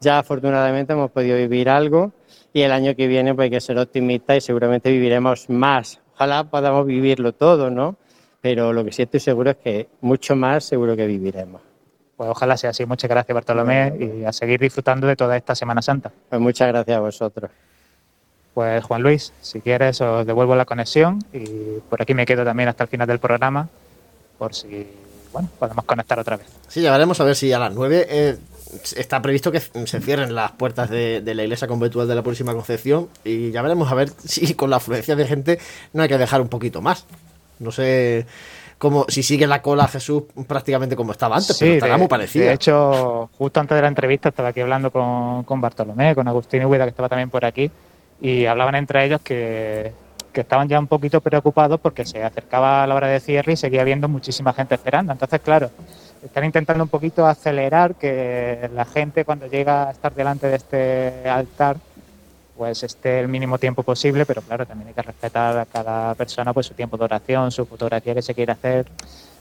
ya afortunadamente hemos podido vivir algo y el año que viene pues hay que ser optimistas y seguramente viviremos más. Ojalá podamos vivirlo todo, ¿no? Pero lo que sí estoy seguro es que mucho más seguro que viviremos. Pues ojalá sea así. Muchas gracias, Bartolomé, y a seguir disfrutando de toda esta Semana Santa. Pues muchas gracias a vosotros. Pues Juan Luis, si quieres os devuelvo la conexión y por aquí me quedo también hasta el final del programa por si bueno podemos conectar otra vez. Sí, ya veremos a ver si a las 9 eh, está previsto que se cierren las puertas de, de la iglesia conventual de la Purísima Concepción y ya veremos a ver si con la afluencia de gente no hay que dejar un poquito más. No sé cómo si sigue la cola Jesús prácticamente como estaba antes, pero estará de, muy parecida. de hecho, justo antes de la entrevista estaba aquí hablando con, con Bartolomé, con Agustín Huida, que estaba también por aquí, y hablaban entre ellos que, que estaban ya un poquito preocupados porque se acercaba la hora de cierre y seguía habiendo muchísima gente esperando. Entonces, claro, están intentando un poquito acelerar que la gente cuando llega a estar delante de este altar pues esté el mínimo tiempo posible, pero claro, también hay que respetar a cada persona pues su tiempo de oración, su fotografía que se quiere hacer.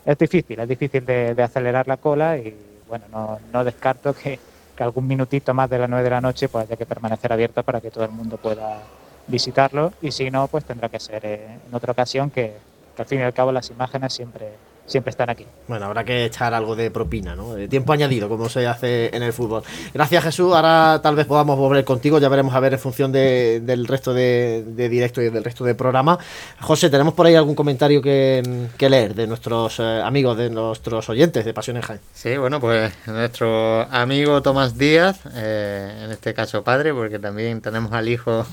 Es difícil, es difícil de, de acelerar la cola y bueno, no, no descarto que, que algún minutito más de las 9 de la noche pues haya que permanecer abierto para que todo el mundo pueda visitarlo. Y si no, pues tendrá que ser eh, en otra ocasión que, que al fin y al cabo las imágenes siempre, siempre están aquí. Bueno, habrá que echar algo de propina, ¿no? De tiempo añadido, como se hace en el fútbol. Gracias, Jesús. Ahora tal vez podamos volver contigo, ya veremos a ver en función de- del resto de, de directo y del resto de programa. José, ¿tenemos por ahí algún comentario que, que leer de nuestros eh, amigos, de nuestros oyentes de Pasión en Jaén? Sí, bueno, pues nuestro amigo Tomás Díaz, eh, en este caso padre, porque también tenemos al hijo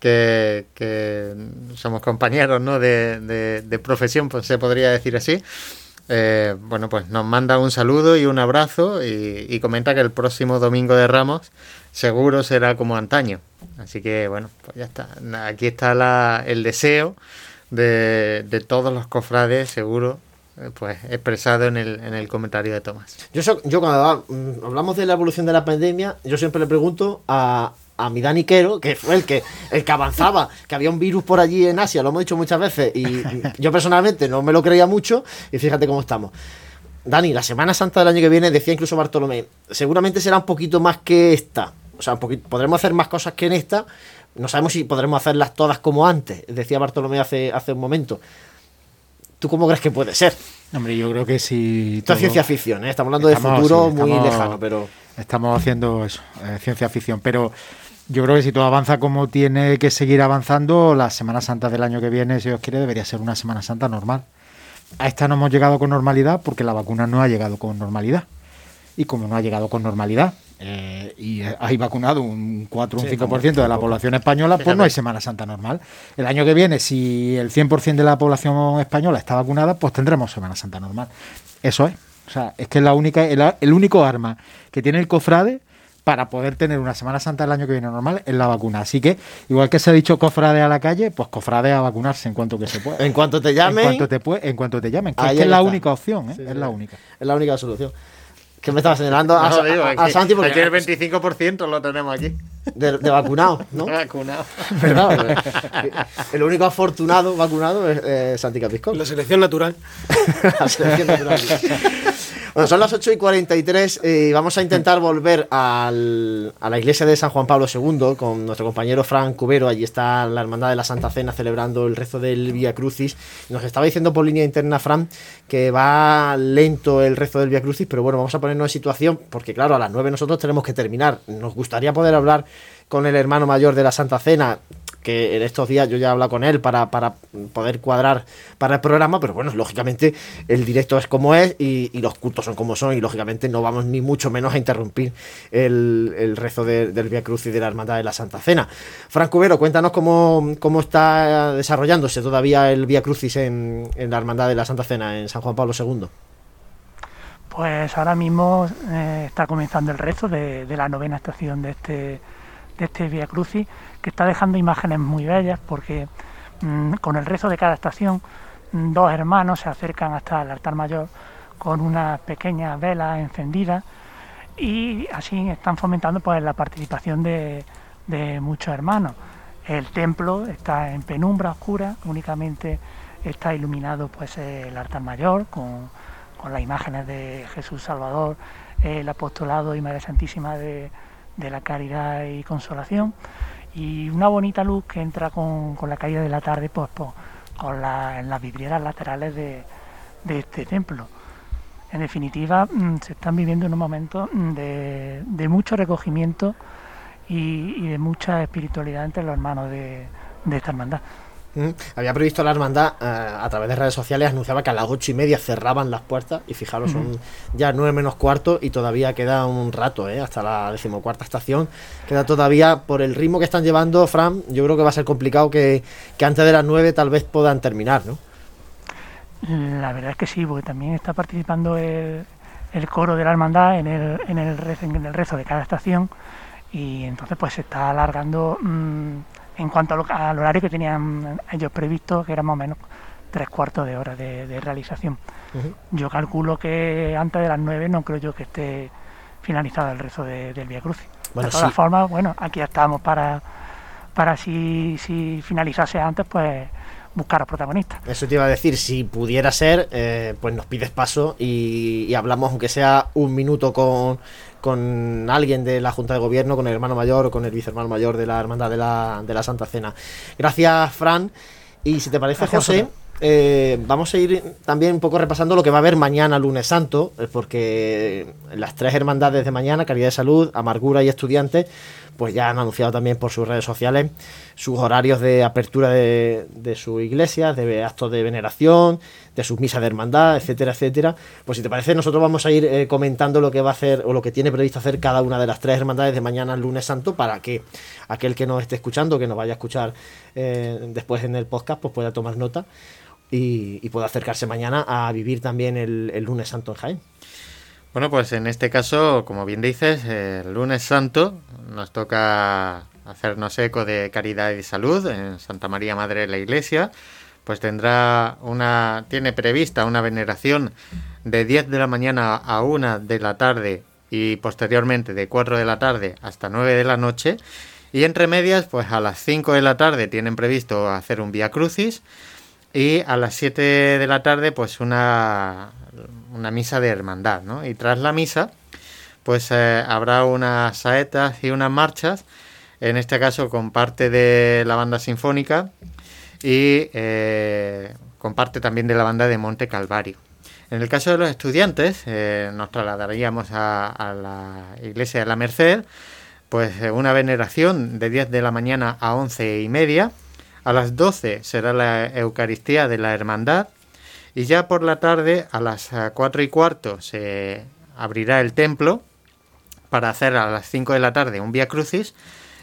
que, somos compañeros ¿no? de, profesión, pues se podría decir así. Eh, bueno, pues nos manda un saludo y un abrazo y, comenta que el próximo domingo de Ramos seguro será como antaño. Así que bueno, pues ya está. Aquí está el deseo de, de todos los cofrades, seguro, eh, pues expresado en el, en el comentario de Tomás. Yo cuando mm, hablamos de la evolución de la pandemia, yo siempre le pregunto a, a mi Dani Quero, que fue el que, el que avanzaba, que había un virus por allí en Asia, lo hemos dicho muchas veces, y yo personalmente no me lo creía mucho, y fíjate cómo estamos. Dani, la Semana Santa del año que viene, decía incluso Bartolomé, seguramente será un poquito más que esta. O sea, un poquito, podremos hacer más cosas que en esta. No sabemos si podremos hacerlas todas como antes, decía Bartolomé hace, hace un momento. ¿Tú cómo crees que puede ser? Hombre, yo creo que si. Esto es ciencia ficción, ¿eh? estamos hablando de futuro sí, muy lejano, pero... Estamos haciendo eso, eh, ciencia ficción. Pero yo creo que si todo avanza como tiene que seguir avanzando, la Semana Santa del año que viene, si Dios quiere, debería ser una Semana Santa normal. A esta no hemos llegado con normalidad porque la vacuna no ha llegado con normalidad. Y como no ha llegado con normalidad eh, y hay vacunado un 4 o un Sí, 5% de la población española, pues no hay Semana Santa normal. El año que viene, si el 100% de la población española está vacunada, pues tendremos Semana Santa normal. Eso es. O sea, es que es la única, el, el único arma que tiene el cofrade para poder tener una Semana Santa el año que viene normal es la vacuna. Así que, igual que se ha dicho cofrade a la calle, pues cofrade a vacunarse en cuanto que se pueda. En cuanto te llamen... En cuanto te, pue- en cuanto te llamen. Que Ahí es, que es la está. única opción, ¿eh? Sí, es sí. la única. Es la única solución. ¿Qué me estaba señalando? A, No, digo, a- aquí- a Santi porque... aquí el 25% lo tenemos aquí. De, de vacunado, ¿no? Vacunado. ¿Verdad? El único afortunado vacunado es eh, Santi Capiscón. La selección natural. La selección natural. Son las 8 y 43 eh, y vamos a intentar volver al- a la iglesia de San Juan Pablo II con nuestro compañero Fran Cubero. Allí está la Hermandad de la Santa Cena celebrando el rezo del Via Crucis. Nos estaba diciendo por línea interna, Fran, que va lento el rezo del Via Crucis, pero bueno, vamos a ponernos en situación porque, claro, a las 9 nosotros tenemos que terminar. Nos gustaría poder hablar con el hermano mayor de la Santa Cena que en estos días yo ya he hablado con él para, para poder cuadrar para el programa, pero bueno, lógicamente el directo es como es y, los cultos son como son y lógicamente no vamos ni mucho menos a interrumpir el, el rezo de- del Via Cruz y de la Hermandad de la Santa Cena. Franco Cubero, cuéntanos cómo, cómo está desarrollándose todavía el Via Crucis en, en la Hermandad de la Santa Cena, en San Juan Pablo II. Pues ahora mismo eh, está comenzando el rezo de, de la novena estación de este, de este Via Crucis, que está dejando imágenes muy bellas porque mm, con el rezo de cada estación mm, dos hermanos se acercan hasta el altar mayor con unas pequeñas velas encendidas y así están fomentando pues la participación de, de muchos hermanos. El templo está en penumbra oscura, únicamente está iluminado pues el altar mayor con, con las imágenes de Jesús Salvador, el apostolado y María Santísima de, de la Caridad y Consolación y una bonita luz que entra con, con la caída de la tarde pues, pues, con la- en las vidrieras laterales de, de este templo. En definitiva, mm, se están viviendo unos momentos mm, de, de mucho recogimiento y, y de mucha espiritualidad entre los hermanos de, de esta hermandad. Había previsto la hermandad eh, a través de redes sociales, anunciaba que a las ocho y media cerraban las puertas y fijaros, son ya nueve menos cuarto y todavía queda un rato, eh, hasta la decimocuarta estación. Queda todavía, por el ritmo que están llevando, Fran, yo creo que va a ser complicado que, que antes de las nueve tal vez puedan terminar, ¿no? La verdad es que sí, porque también está participando el, el coro de la hermandad en el, en, el rezo, en el rezo de cada estación y entonces pues se está alargando mm, en cuanto lo- al horario que tenían ellos previsto, que era más o menos tres cuartos de hora de, de realización. Yo calculo que antes de las nueve no creo yo que esté finalizado el rezo de- del Via Crucis. Bueno, de todas sí. formas, bueno, aquí estamos para, para si, si finalizase antes, pues buscar a protagonistas. Eso te iba a decir, si pudiera ser, eh, pues nos pides paso y, y hablamos, aunque sea un minuto, con, con alguien de la Junta de Gobierno, con el hermano mayor o con el vicehermano mayor de la Hermandad de la, de la Santa Cena. Gracias, Fran. Y si te parece, Gracias José, eh, vamos a ir también un poco repasando lo que va a haber mañana, lunes santo, eh, porque las tres hermandades de mañana, Caridad de Salud, Amargura y Estudiantes, pues ya han anunciado también por sus redes sociales sus horarios de apertura de, de sus iglesias, de actos de veneración, de sus misas de hermandad, etcétera, etcétera. Pues si te parece, nosotros vamos a ir eh, comentando lo que va a hacer o lo que tiene previsto hacer cada una de las tres hermandades de mañana, lunes santo, para que aquel que nos esté escuchando, que nos vaya a escuchar eh, después en el podcast, pues pueda tomar nota y, pueda acercarse mañana a vivir también el, el lunes santo en Jaén. Bueno, pues en este caso, como bien dices, el lunes santo nos toca hacernos eco de caridad y salud en Santa María Madre de la Iglesia. Pues tendrá una, tiene prevista una veneración de 10 de la mañana a 1 de la tarde y posteriormente de 4 de la tarde hasta 9 de la noche. Y entre medias, pues a las 5 de la tarde tienen previsto hacer un Via Crucis y a las 7 de la tarde, pues una, una misa de hermandad, ¿no? Y tras la misa, pues eh, habrá unas saetas y unas marchas, en este caso con parte de la banda sinfónica y eh, con parte también de la banda de Monte Calvario. En el caso de los estudiantes, eh, nos trasladaríamos a, la iglesia de la Merced, pues eh, una veneración de 10 de la mañana a 11 y media. A las 12 será la Eucaristía de la Hermandad y ya por la tarde, a las 4 y cuarto, se abrirá el templo para hacer a las 5 de la tarde un Via Crucis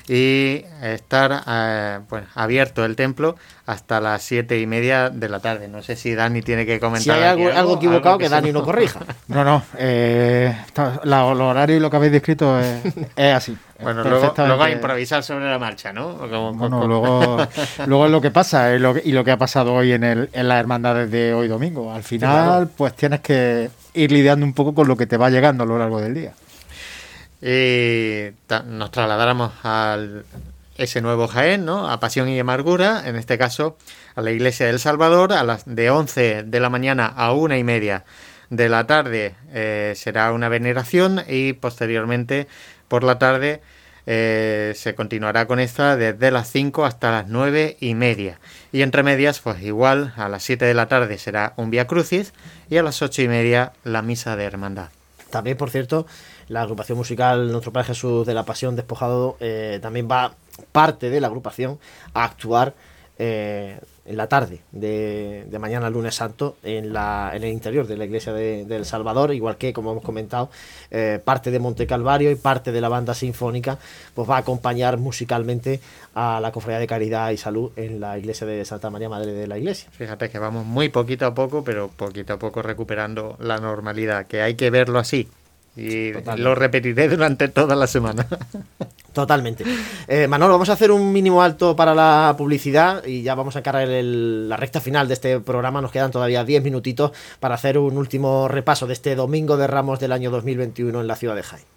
y estar eh, pues, abierto el templo hasta las siete y media de la tarde. No sé si Dani tiene que comentar. Si hay algo, algo equivocado, algo que, que Dani no corrija. No, no. Eh, la, el horario y lo que habéis descrito es, es así. Bueno, luego, luego, a improvisar sobre la marcha, ¿no? Como, bueno, como... luego, luego es lo que pasa lo y lo que ha pasado hoy en, el, en las hermandades de hoy domingo. Al final, claro. pues tienes que ir lidiando un poco con lo que te va llegando a lo largo del día y nos trasladáramos al ese nuevo Jaén, ¿no? A Pasión y Amargura, en este caso a la Iglesia del Salvador, a las de 11 de la mañana a una y media de la tarde eh, será una veneración y posteriormente por la tarde eh, se continuará con esta desde las 5 hasta las 9 y media. Y entre medias, pues igual a las 7 de la tarde será un Via Crucis y a las 8 y media la Misa de Hermandad. También, por cierto, la agrupación musical Nuestro Padre Jesús de la Pasión Despojado eh, también va parte de la agrupación a actuar eh, en la tarde de, mañana lunes santo en, la, en el interior de la iglesia de, de El Salvador, igual que como hemos comentado eh, parte de Monte Calvario y parte de la banda sinfónica pues va a acompañar musicalmente a la cofradía de caridad y salud en la iglesia de Santa María Madre de la Iglesia. Fíjate que vamos muy poquito a poco, pero poquito a poco recuperando la normalidad, que hay que verlo así, y Totalmente. lo repetiré durante toda la semana. Totalmente. Eh, Manolo, vamos a hacer un mínimo alto para la publicidad y ya vamos a encargar el, la recta final de este programa. Nos quedan todavía 10 minutitos para hacer un último repaso de este domingo de Ramos del año 2021 en la ciudad de Jaén.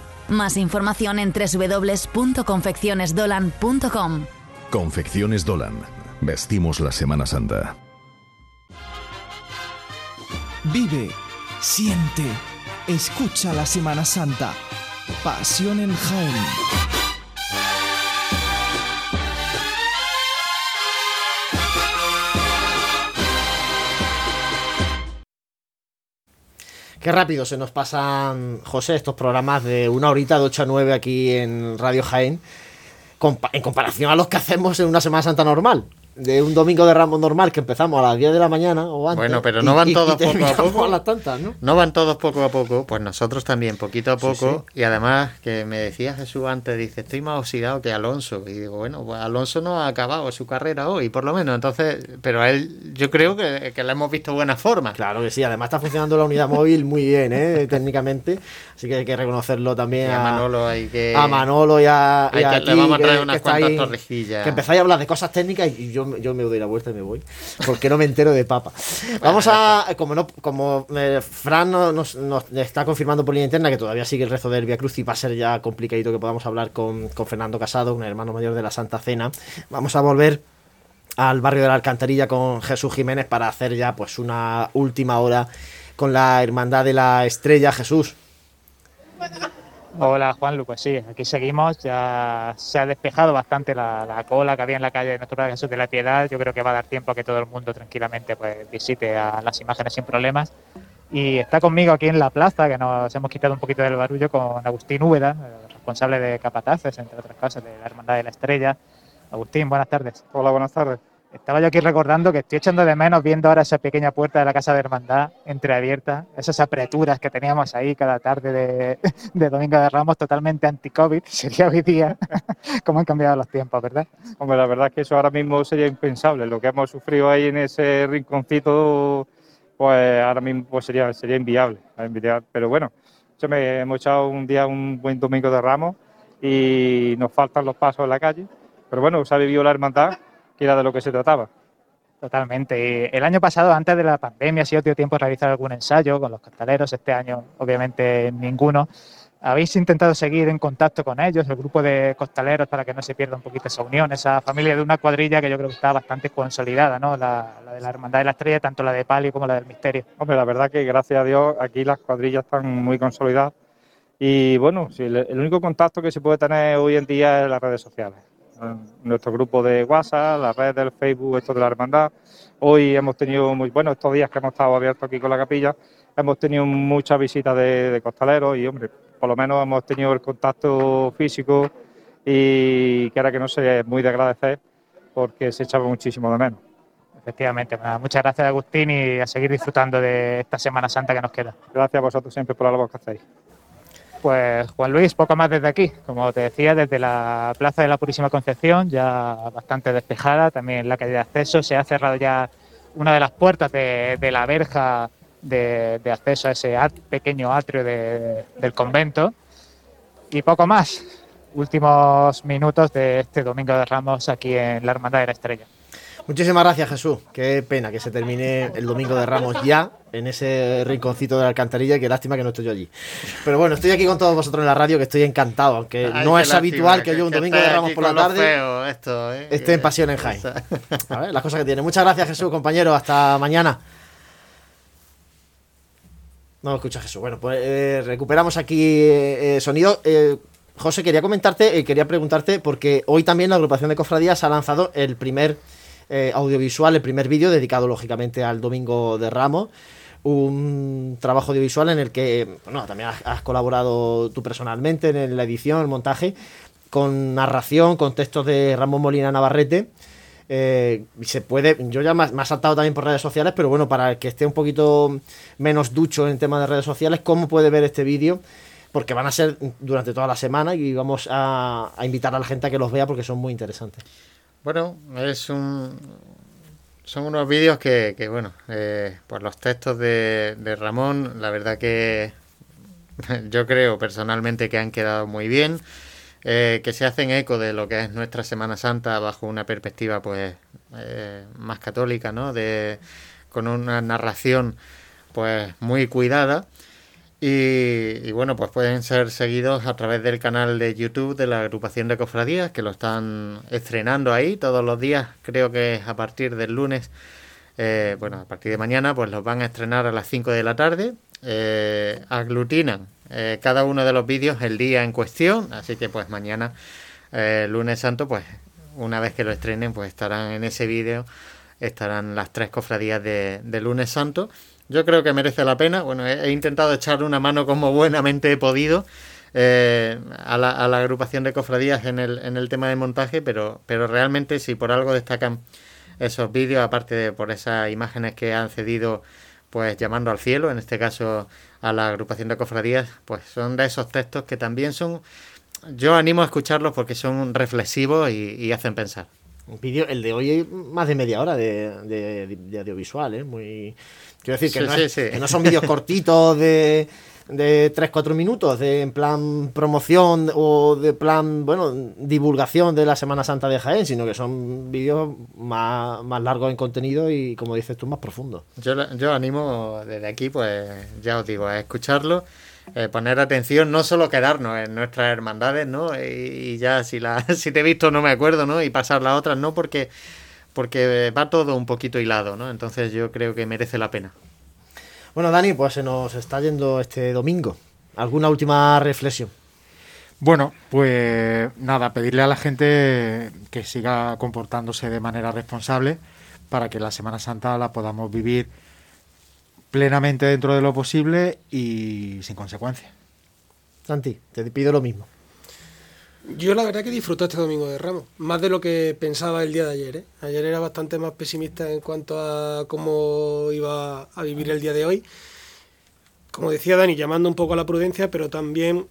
Más información en www.confeccionesdolan.com. Confecciones Dolan. Vestimos la Semana Santa. Vive, siente, escucha la Semana Santa. Pasión en Jaén. Qué rápido se nos pasan, José, estos programas de una horita de 8 a 9 aquí en Radio Jaén, en comparación a los que hacemos en una Semana Santa normal. De un domingo de Ramos normal que empezamos a las 10 de la mañana o antes. Bueno, pero no van todos poco a poco. A las tantas, ¿no? No van todos poco a poco, pues nosotros también, poquito a poco. Y además, que me decía Jesús antes, dice, estoy más oxidado que Alonso. Y digo, bueno, pues Alonso no ha acabado su carrera hoy, por lo menos. Entonces, pero a él, yo creo que, que le hemos visto buena forma. Claro que sí, además está funcionando la unidad móvil muy bien, ¿eh? técnicamente. Así que hay que reconocerlo también Y a Manolo hay que- a Manolo y a, y Hay a que- le ti, vamos a traer que- unas cuantas ahí, torrejillas. Que empezáis a hablar de cosas técnicas y yo, yo me doy la vuelta y me voy. Porque no me entero de papa. Vamos a. Como no como eh, Fran no- nos, nos está confirmando por línea interna que todavía sigue el rezo del Via Cruz y va a ser ya complicadito que podamos hablar con, con Fernando Casado, un hermano mayor de la Santa Cena. Vamos a volver al barrio de la Alcantarilla con Jesús Jiménez para hacer ya pues una última hora con la Hermandad de la Estrella. Jesús. Hola Juanlu, pues sí, aquí seguimos, ya se ha despejado bastante la, la cola que había en la calle de nuestro Padre Jesús de la Piedad, yo creo que va a dar tiempo a que todo el mundo tranquilamente pues visite a las imágenes sin problemas y está conmigo aquí en la plaza, que nos hemos quitado un poquito del barullo con Agustín Úbeda, responsable de Capataces, entre otras cosas, de la Hermandad de la Estrella. Agustín, buenas tardes. Hola, buenas tardes. Estaba yo aquí recordando que estoy echando de menos viendo ahora esa pequeña puerta de la casa de hermandad entreabierta, esas apreturas que teníamos ahí cada tarde de, de Domingo de Ramos totalmente anti-COVID, sería hoy día, cómo han cambiado los tiempos, ¿verdad? Hombre, la verdad es que eso ahora mismo sería impensable. Lo que hemos sufrido ahí en ese rinconcito, pues ahora mismo pues, sería, sería inviable. Pero bueno, hemos echado un día un buen domingo de ramos y nos faltan los pasos en la calle. Pero bueno, se ha vivido la hermandad, era de lo que se trataba. Totalmente. Y el año pasado, antes de la pandemia, ha sido dio tiempo a realizar algún ensayo con los costaleros. Este año, obviamente, ninguno. ¿Habéis intentado seguir en contacto con ellos, el grupo de costaleros, para que no se pierda un poquito esa unión, esa familia de una cuadrilla que yo creo que está bastante consolidada, ¿no? La, la de la Hermandad de la Estrella, tanto la de Palio como la del Misterio. Hombre, la verdad que gracias a Dios aquí las cuadrillas están muy consolidadas. Y bueno, sí, el único contacto que se puede tener hoy en día es las redes sociales. Nuestro grupo de WhatsApp, la red del Facebook, esto de la hermandad. Hoy hemos tenido muy bueno, estos días que hemos estado abiertos aquí con la capilla, hemos tenido muchas visitas de, de costaleros y hombre, por lo menos hemos tenido el contacto físico y que era que no sé, muy de agradecer porque se echaba muchísimo de menos. Efectivamente, nada, muchas gracias Agustín y a seguir disfrutando de esta Semana Santa que nos queda. Gracias a vosotros siempre por la labor que hacéis. Pues Juan Luis, poco más desde aquí. Como te decía, desde la Plaza de la Purísima Concepción, ya bastante despejada, también la calle de acceso. Se ha cerrado ya una de las puertas de, la verja de, acceso a ese pequeño atrio de- del convento. Y poco más. Últimos minutos de este Domingo de Ramos aquí en la Hermandad de la Estrella. Muchísimas gracias, Jesús. Qué pena que se termine el domingo de Ramos ya en ese rinconcito de la alcantarilla. Qué lástima que no estoy yo allí. Pero bueno, estoy aquí con todos vosotros en la radio, que estoy encantado. Aunque Ay, no es lástima, habitual que, que- yo un que domingo de Ramos por la tarde esto, ¿eh? esté en Pasión en Jaén. A ver, las cosas que tiene. Muchas gracias, Jesús, compañero. Hasta mañana. No escucha Jesús. Bueno, pues eh, recuperamos aquí eh, sonido. José, quería comentarte, quería preguntarte, porque hoy también la agrupación de cofradías ha lanzado el primer eh, audiovisual, el primer vídeo dedicado lógicamente al Domingo de Ramos. Un trabajo audiovisual en el que bueno, también has, colaborado tú personalmente en la edición, el montaje, con narración, con textos de Ramón Molina Navarrete. Eh, se puede, yo ya me ha saltado también por redes sociales, pero bueno, para el que esté un poquito menos ducho en temas de redes sociales, ¿cómo puede ver este vídeo? Porque van a ser durante toda la semana y vamos a, a invitar a la gente a que los vea porque son muy interesantes. Bueno, es un, son unos vídeos que, que, bueno, eh, pues los textos de, de Ramón, la verdad que yo creo personalmente que han quedado muy bien, eh, que se hacen eco de lo que es nuestra Semana Santa bajo una perspectiva pues eh, más católica, ¿no? De, con una narración pues muy cuidada. Y, bueno, pues pueden ser seguidos a través del canal de YouTube de la agrupación de cofradías, que lo están estrenando ahí todos los días, creo que es a partir del lunes, eh, bueno, a partir de mañana, pues los van a estrenar a las 5 de la tarde. Eh, aglutinan eh, cada uno de los vídeos el día en cuestión, así que pues mañana, eh, lunes santo, pues una vez que lo estrenen, pues estarán en ese vídeo, estarán las tres cofradías de lunes santo. Yo creo que merece la pena. Bueno, he, intentado echar una mano como buenamente he podido eh, a, la, a la agrupación de cofradías en el, en el tema de montaje, pero, pero realmente si por algo destacan esos vídeos, aparte de por esas imágenes que han cedido, pues llamando al cielo, en este caso a la agrupación de cofradías, pues son de esos textos que también son, yo animo a escucharlos porque son reflexivos y, hacen pensar. Un vídeo, el de hoy, más de media hora de, audiovisual, ¿eh? Muy... Quiero decir que no son vídeos cortitos de de 3-4 minutos, de en plan promoción o de plan, bueno, divulgación de la Semana Santa de Jaén, sino que son vídeos más, más largos en contenido y, como dices tú, más profundos. Yo, yo animo desde aquí, pues ya os digo, a escucharlo. Eh, poner atención, no solo quedarnos en nuestras hermandades, ¿no? Y, ya si la si te he visto no me acuerdo, ¿no? Y pasar las otras, no, porque porque va todo un poquito hilado, ¿no? Entonces yo creo que merece la pena. Bueno, Dani, pues se nos está yendo este domingo. ¿Alguna última reflexión? Bueno, pues nada, pedirle a la gente que siga comportándose de manera responsable para que la Semana Santa la podamos vivir plenamente dentro de lo posible y sin consecuencias. Santi, te pido lo mismo. Yo la verdad que disfruté este domingo de Ramos, más de lo que pensaba el día de ayer. ¿eh? Ayer era bastante más pesimista en cuanto a cómo iba a vivir el día de hoy. Como decía Dani, llamando un poco a la prudencia, pero también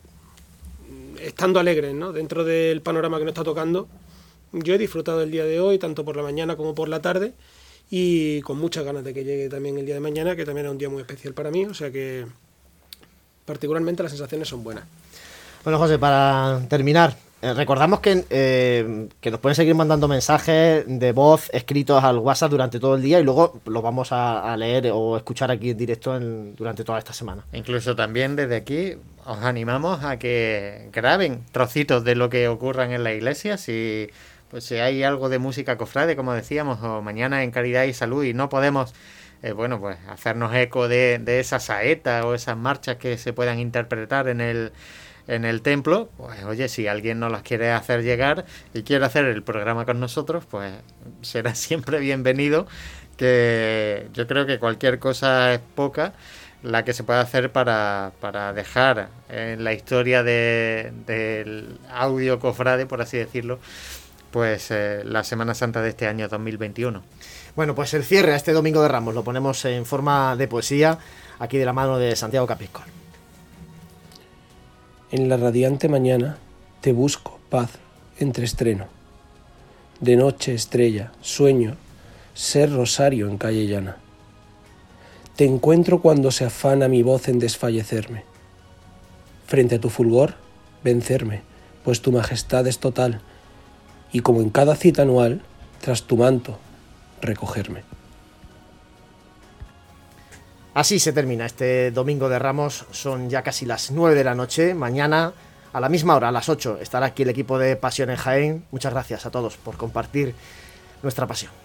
estando alegres ¿no? dentro del panorama que nos está tocando. Yo he disfrutado el día de hoy, tanto por la mañana como por la tarde, y con muchas ganas de que llegue también el día de mañana, que también es un día muy especial para mí, o sea que particularmente las sensaciones son buenas. Bueno, José, para terminar, eh, recordamos que, eh, que, nos pueden seguir mandando mensajes de voz escritos al WhatsApp durante todo el día y luego los vamos a, leer o escuchar aquí en directo durante toda esta semana. Incluso también desde aquí os animamos a que graben trocitos de lo que ocurran en la iglesia. Si, pues, si hay algo de música cofrade, como decíamos, o mañana en Caridad y Salud y no podemos eh, bueno, pues hacernos eco de, de esa saeta o esas marchas que se puedan interpretar en el en el templo, pues oye, si alguien nos las quiere hacer llegar y quiere hacer el programa con nosotros, pues será siempre bienvenido, que yo creo que cualquier cosa es poca la que se puede hacer para, para dejar en la historia del audio cofrade, por así decirlo, pues eh, la Semana Santa de este año 2021. Bueno, pues el cierre a este Domingo de Ramos lo ponemos en forma de poesía aquí de la mano de Santiago Capiscol. En la radiante mañana te busco, paz, entre estreno. De noche, estrella, sueño, ser rosario en calle llana. Te encuentro cuando se afana mi voz en desfallecerme. Frente a tu fulgor, vencerme, pues tu majestad es total, y como en cada cita anual, tras tu manto, recogerme. Así se termina este domingo de Ramos, son ya casi las 9 de la noche, mañana a la misma hora, a las 8, estará aquí el equipo de Pasión en Jaén. Muchas gracias a todos por compartir nuestra pasión.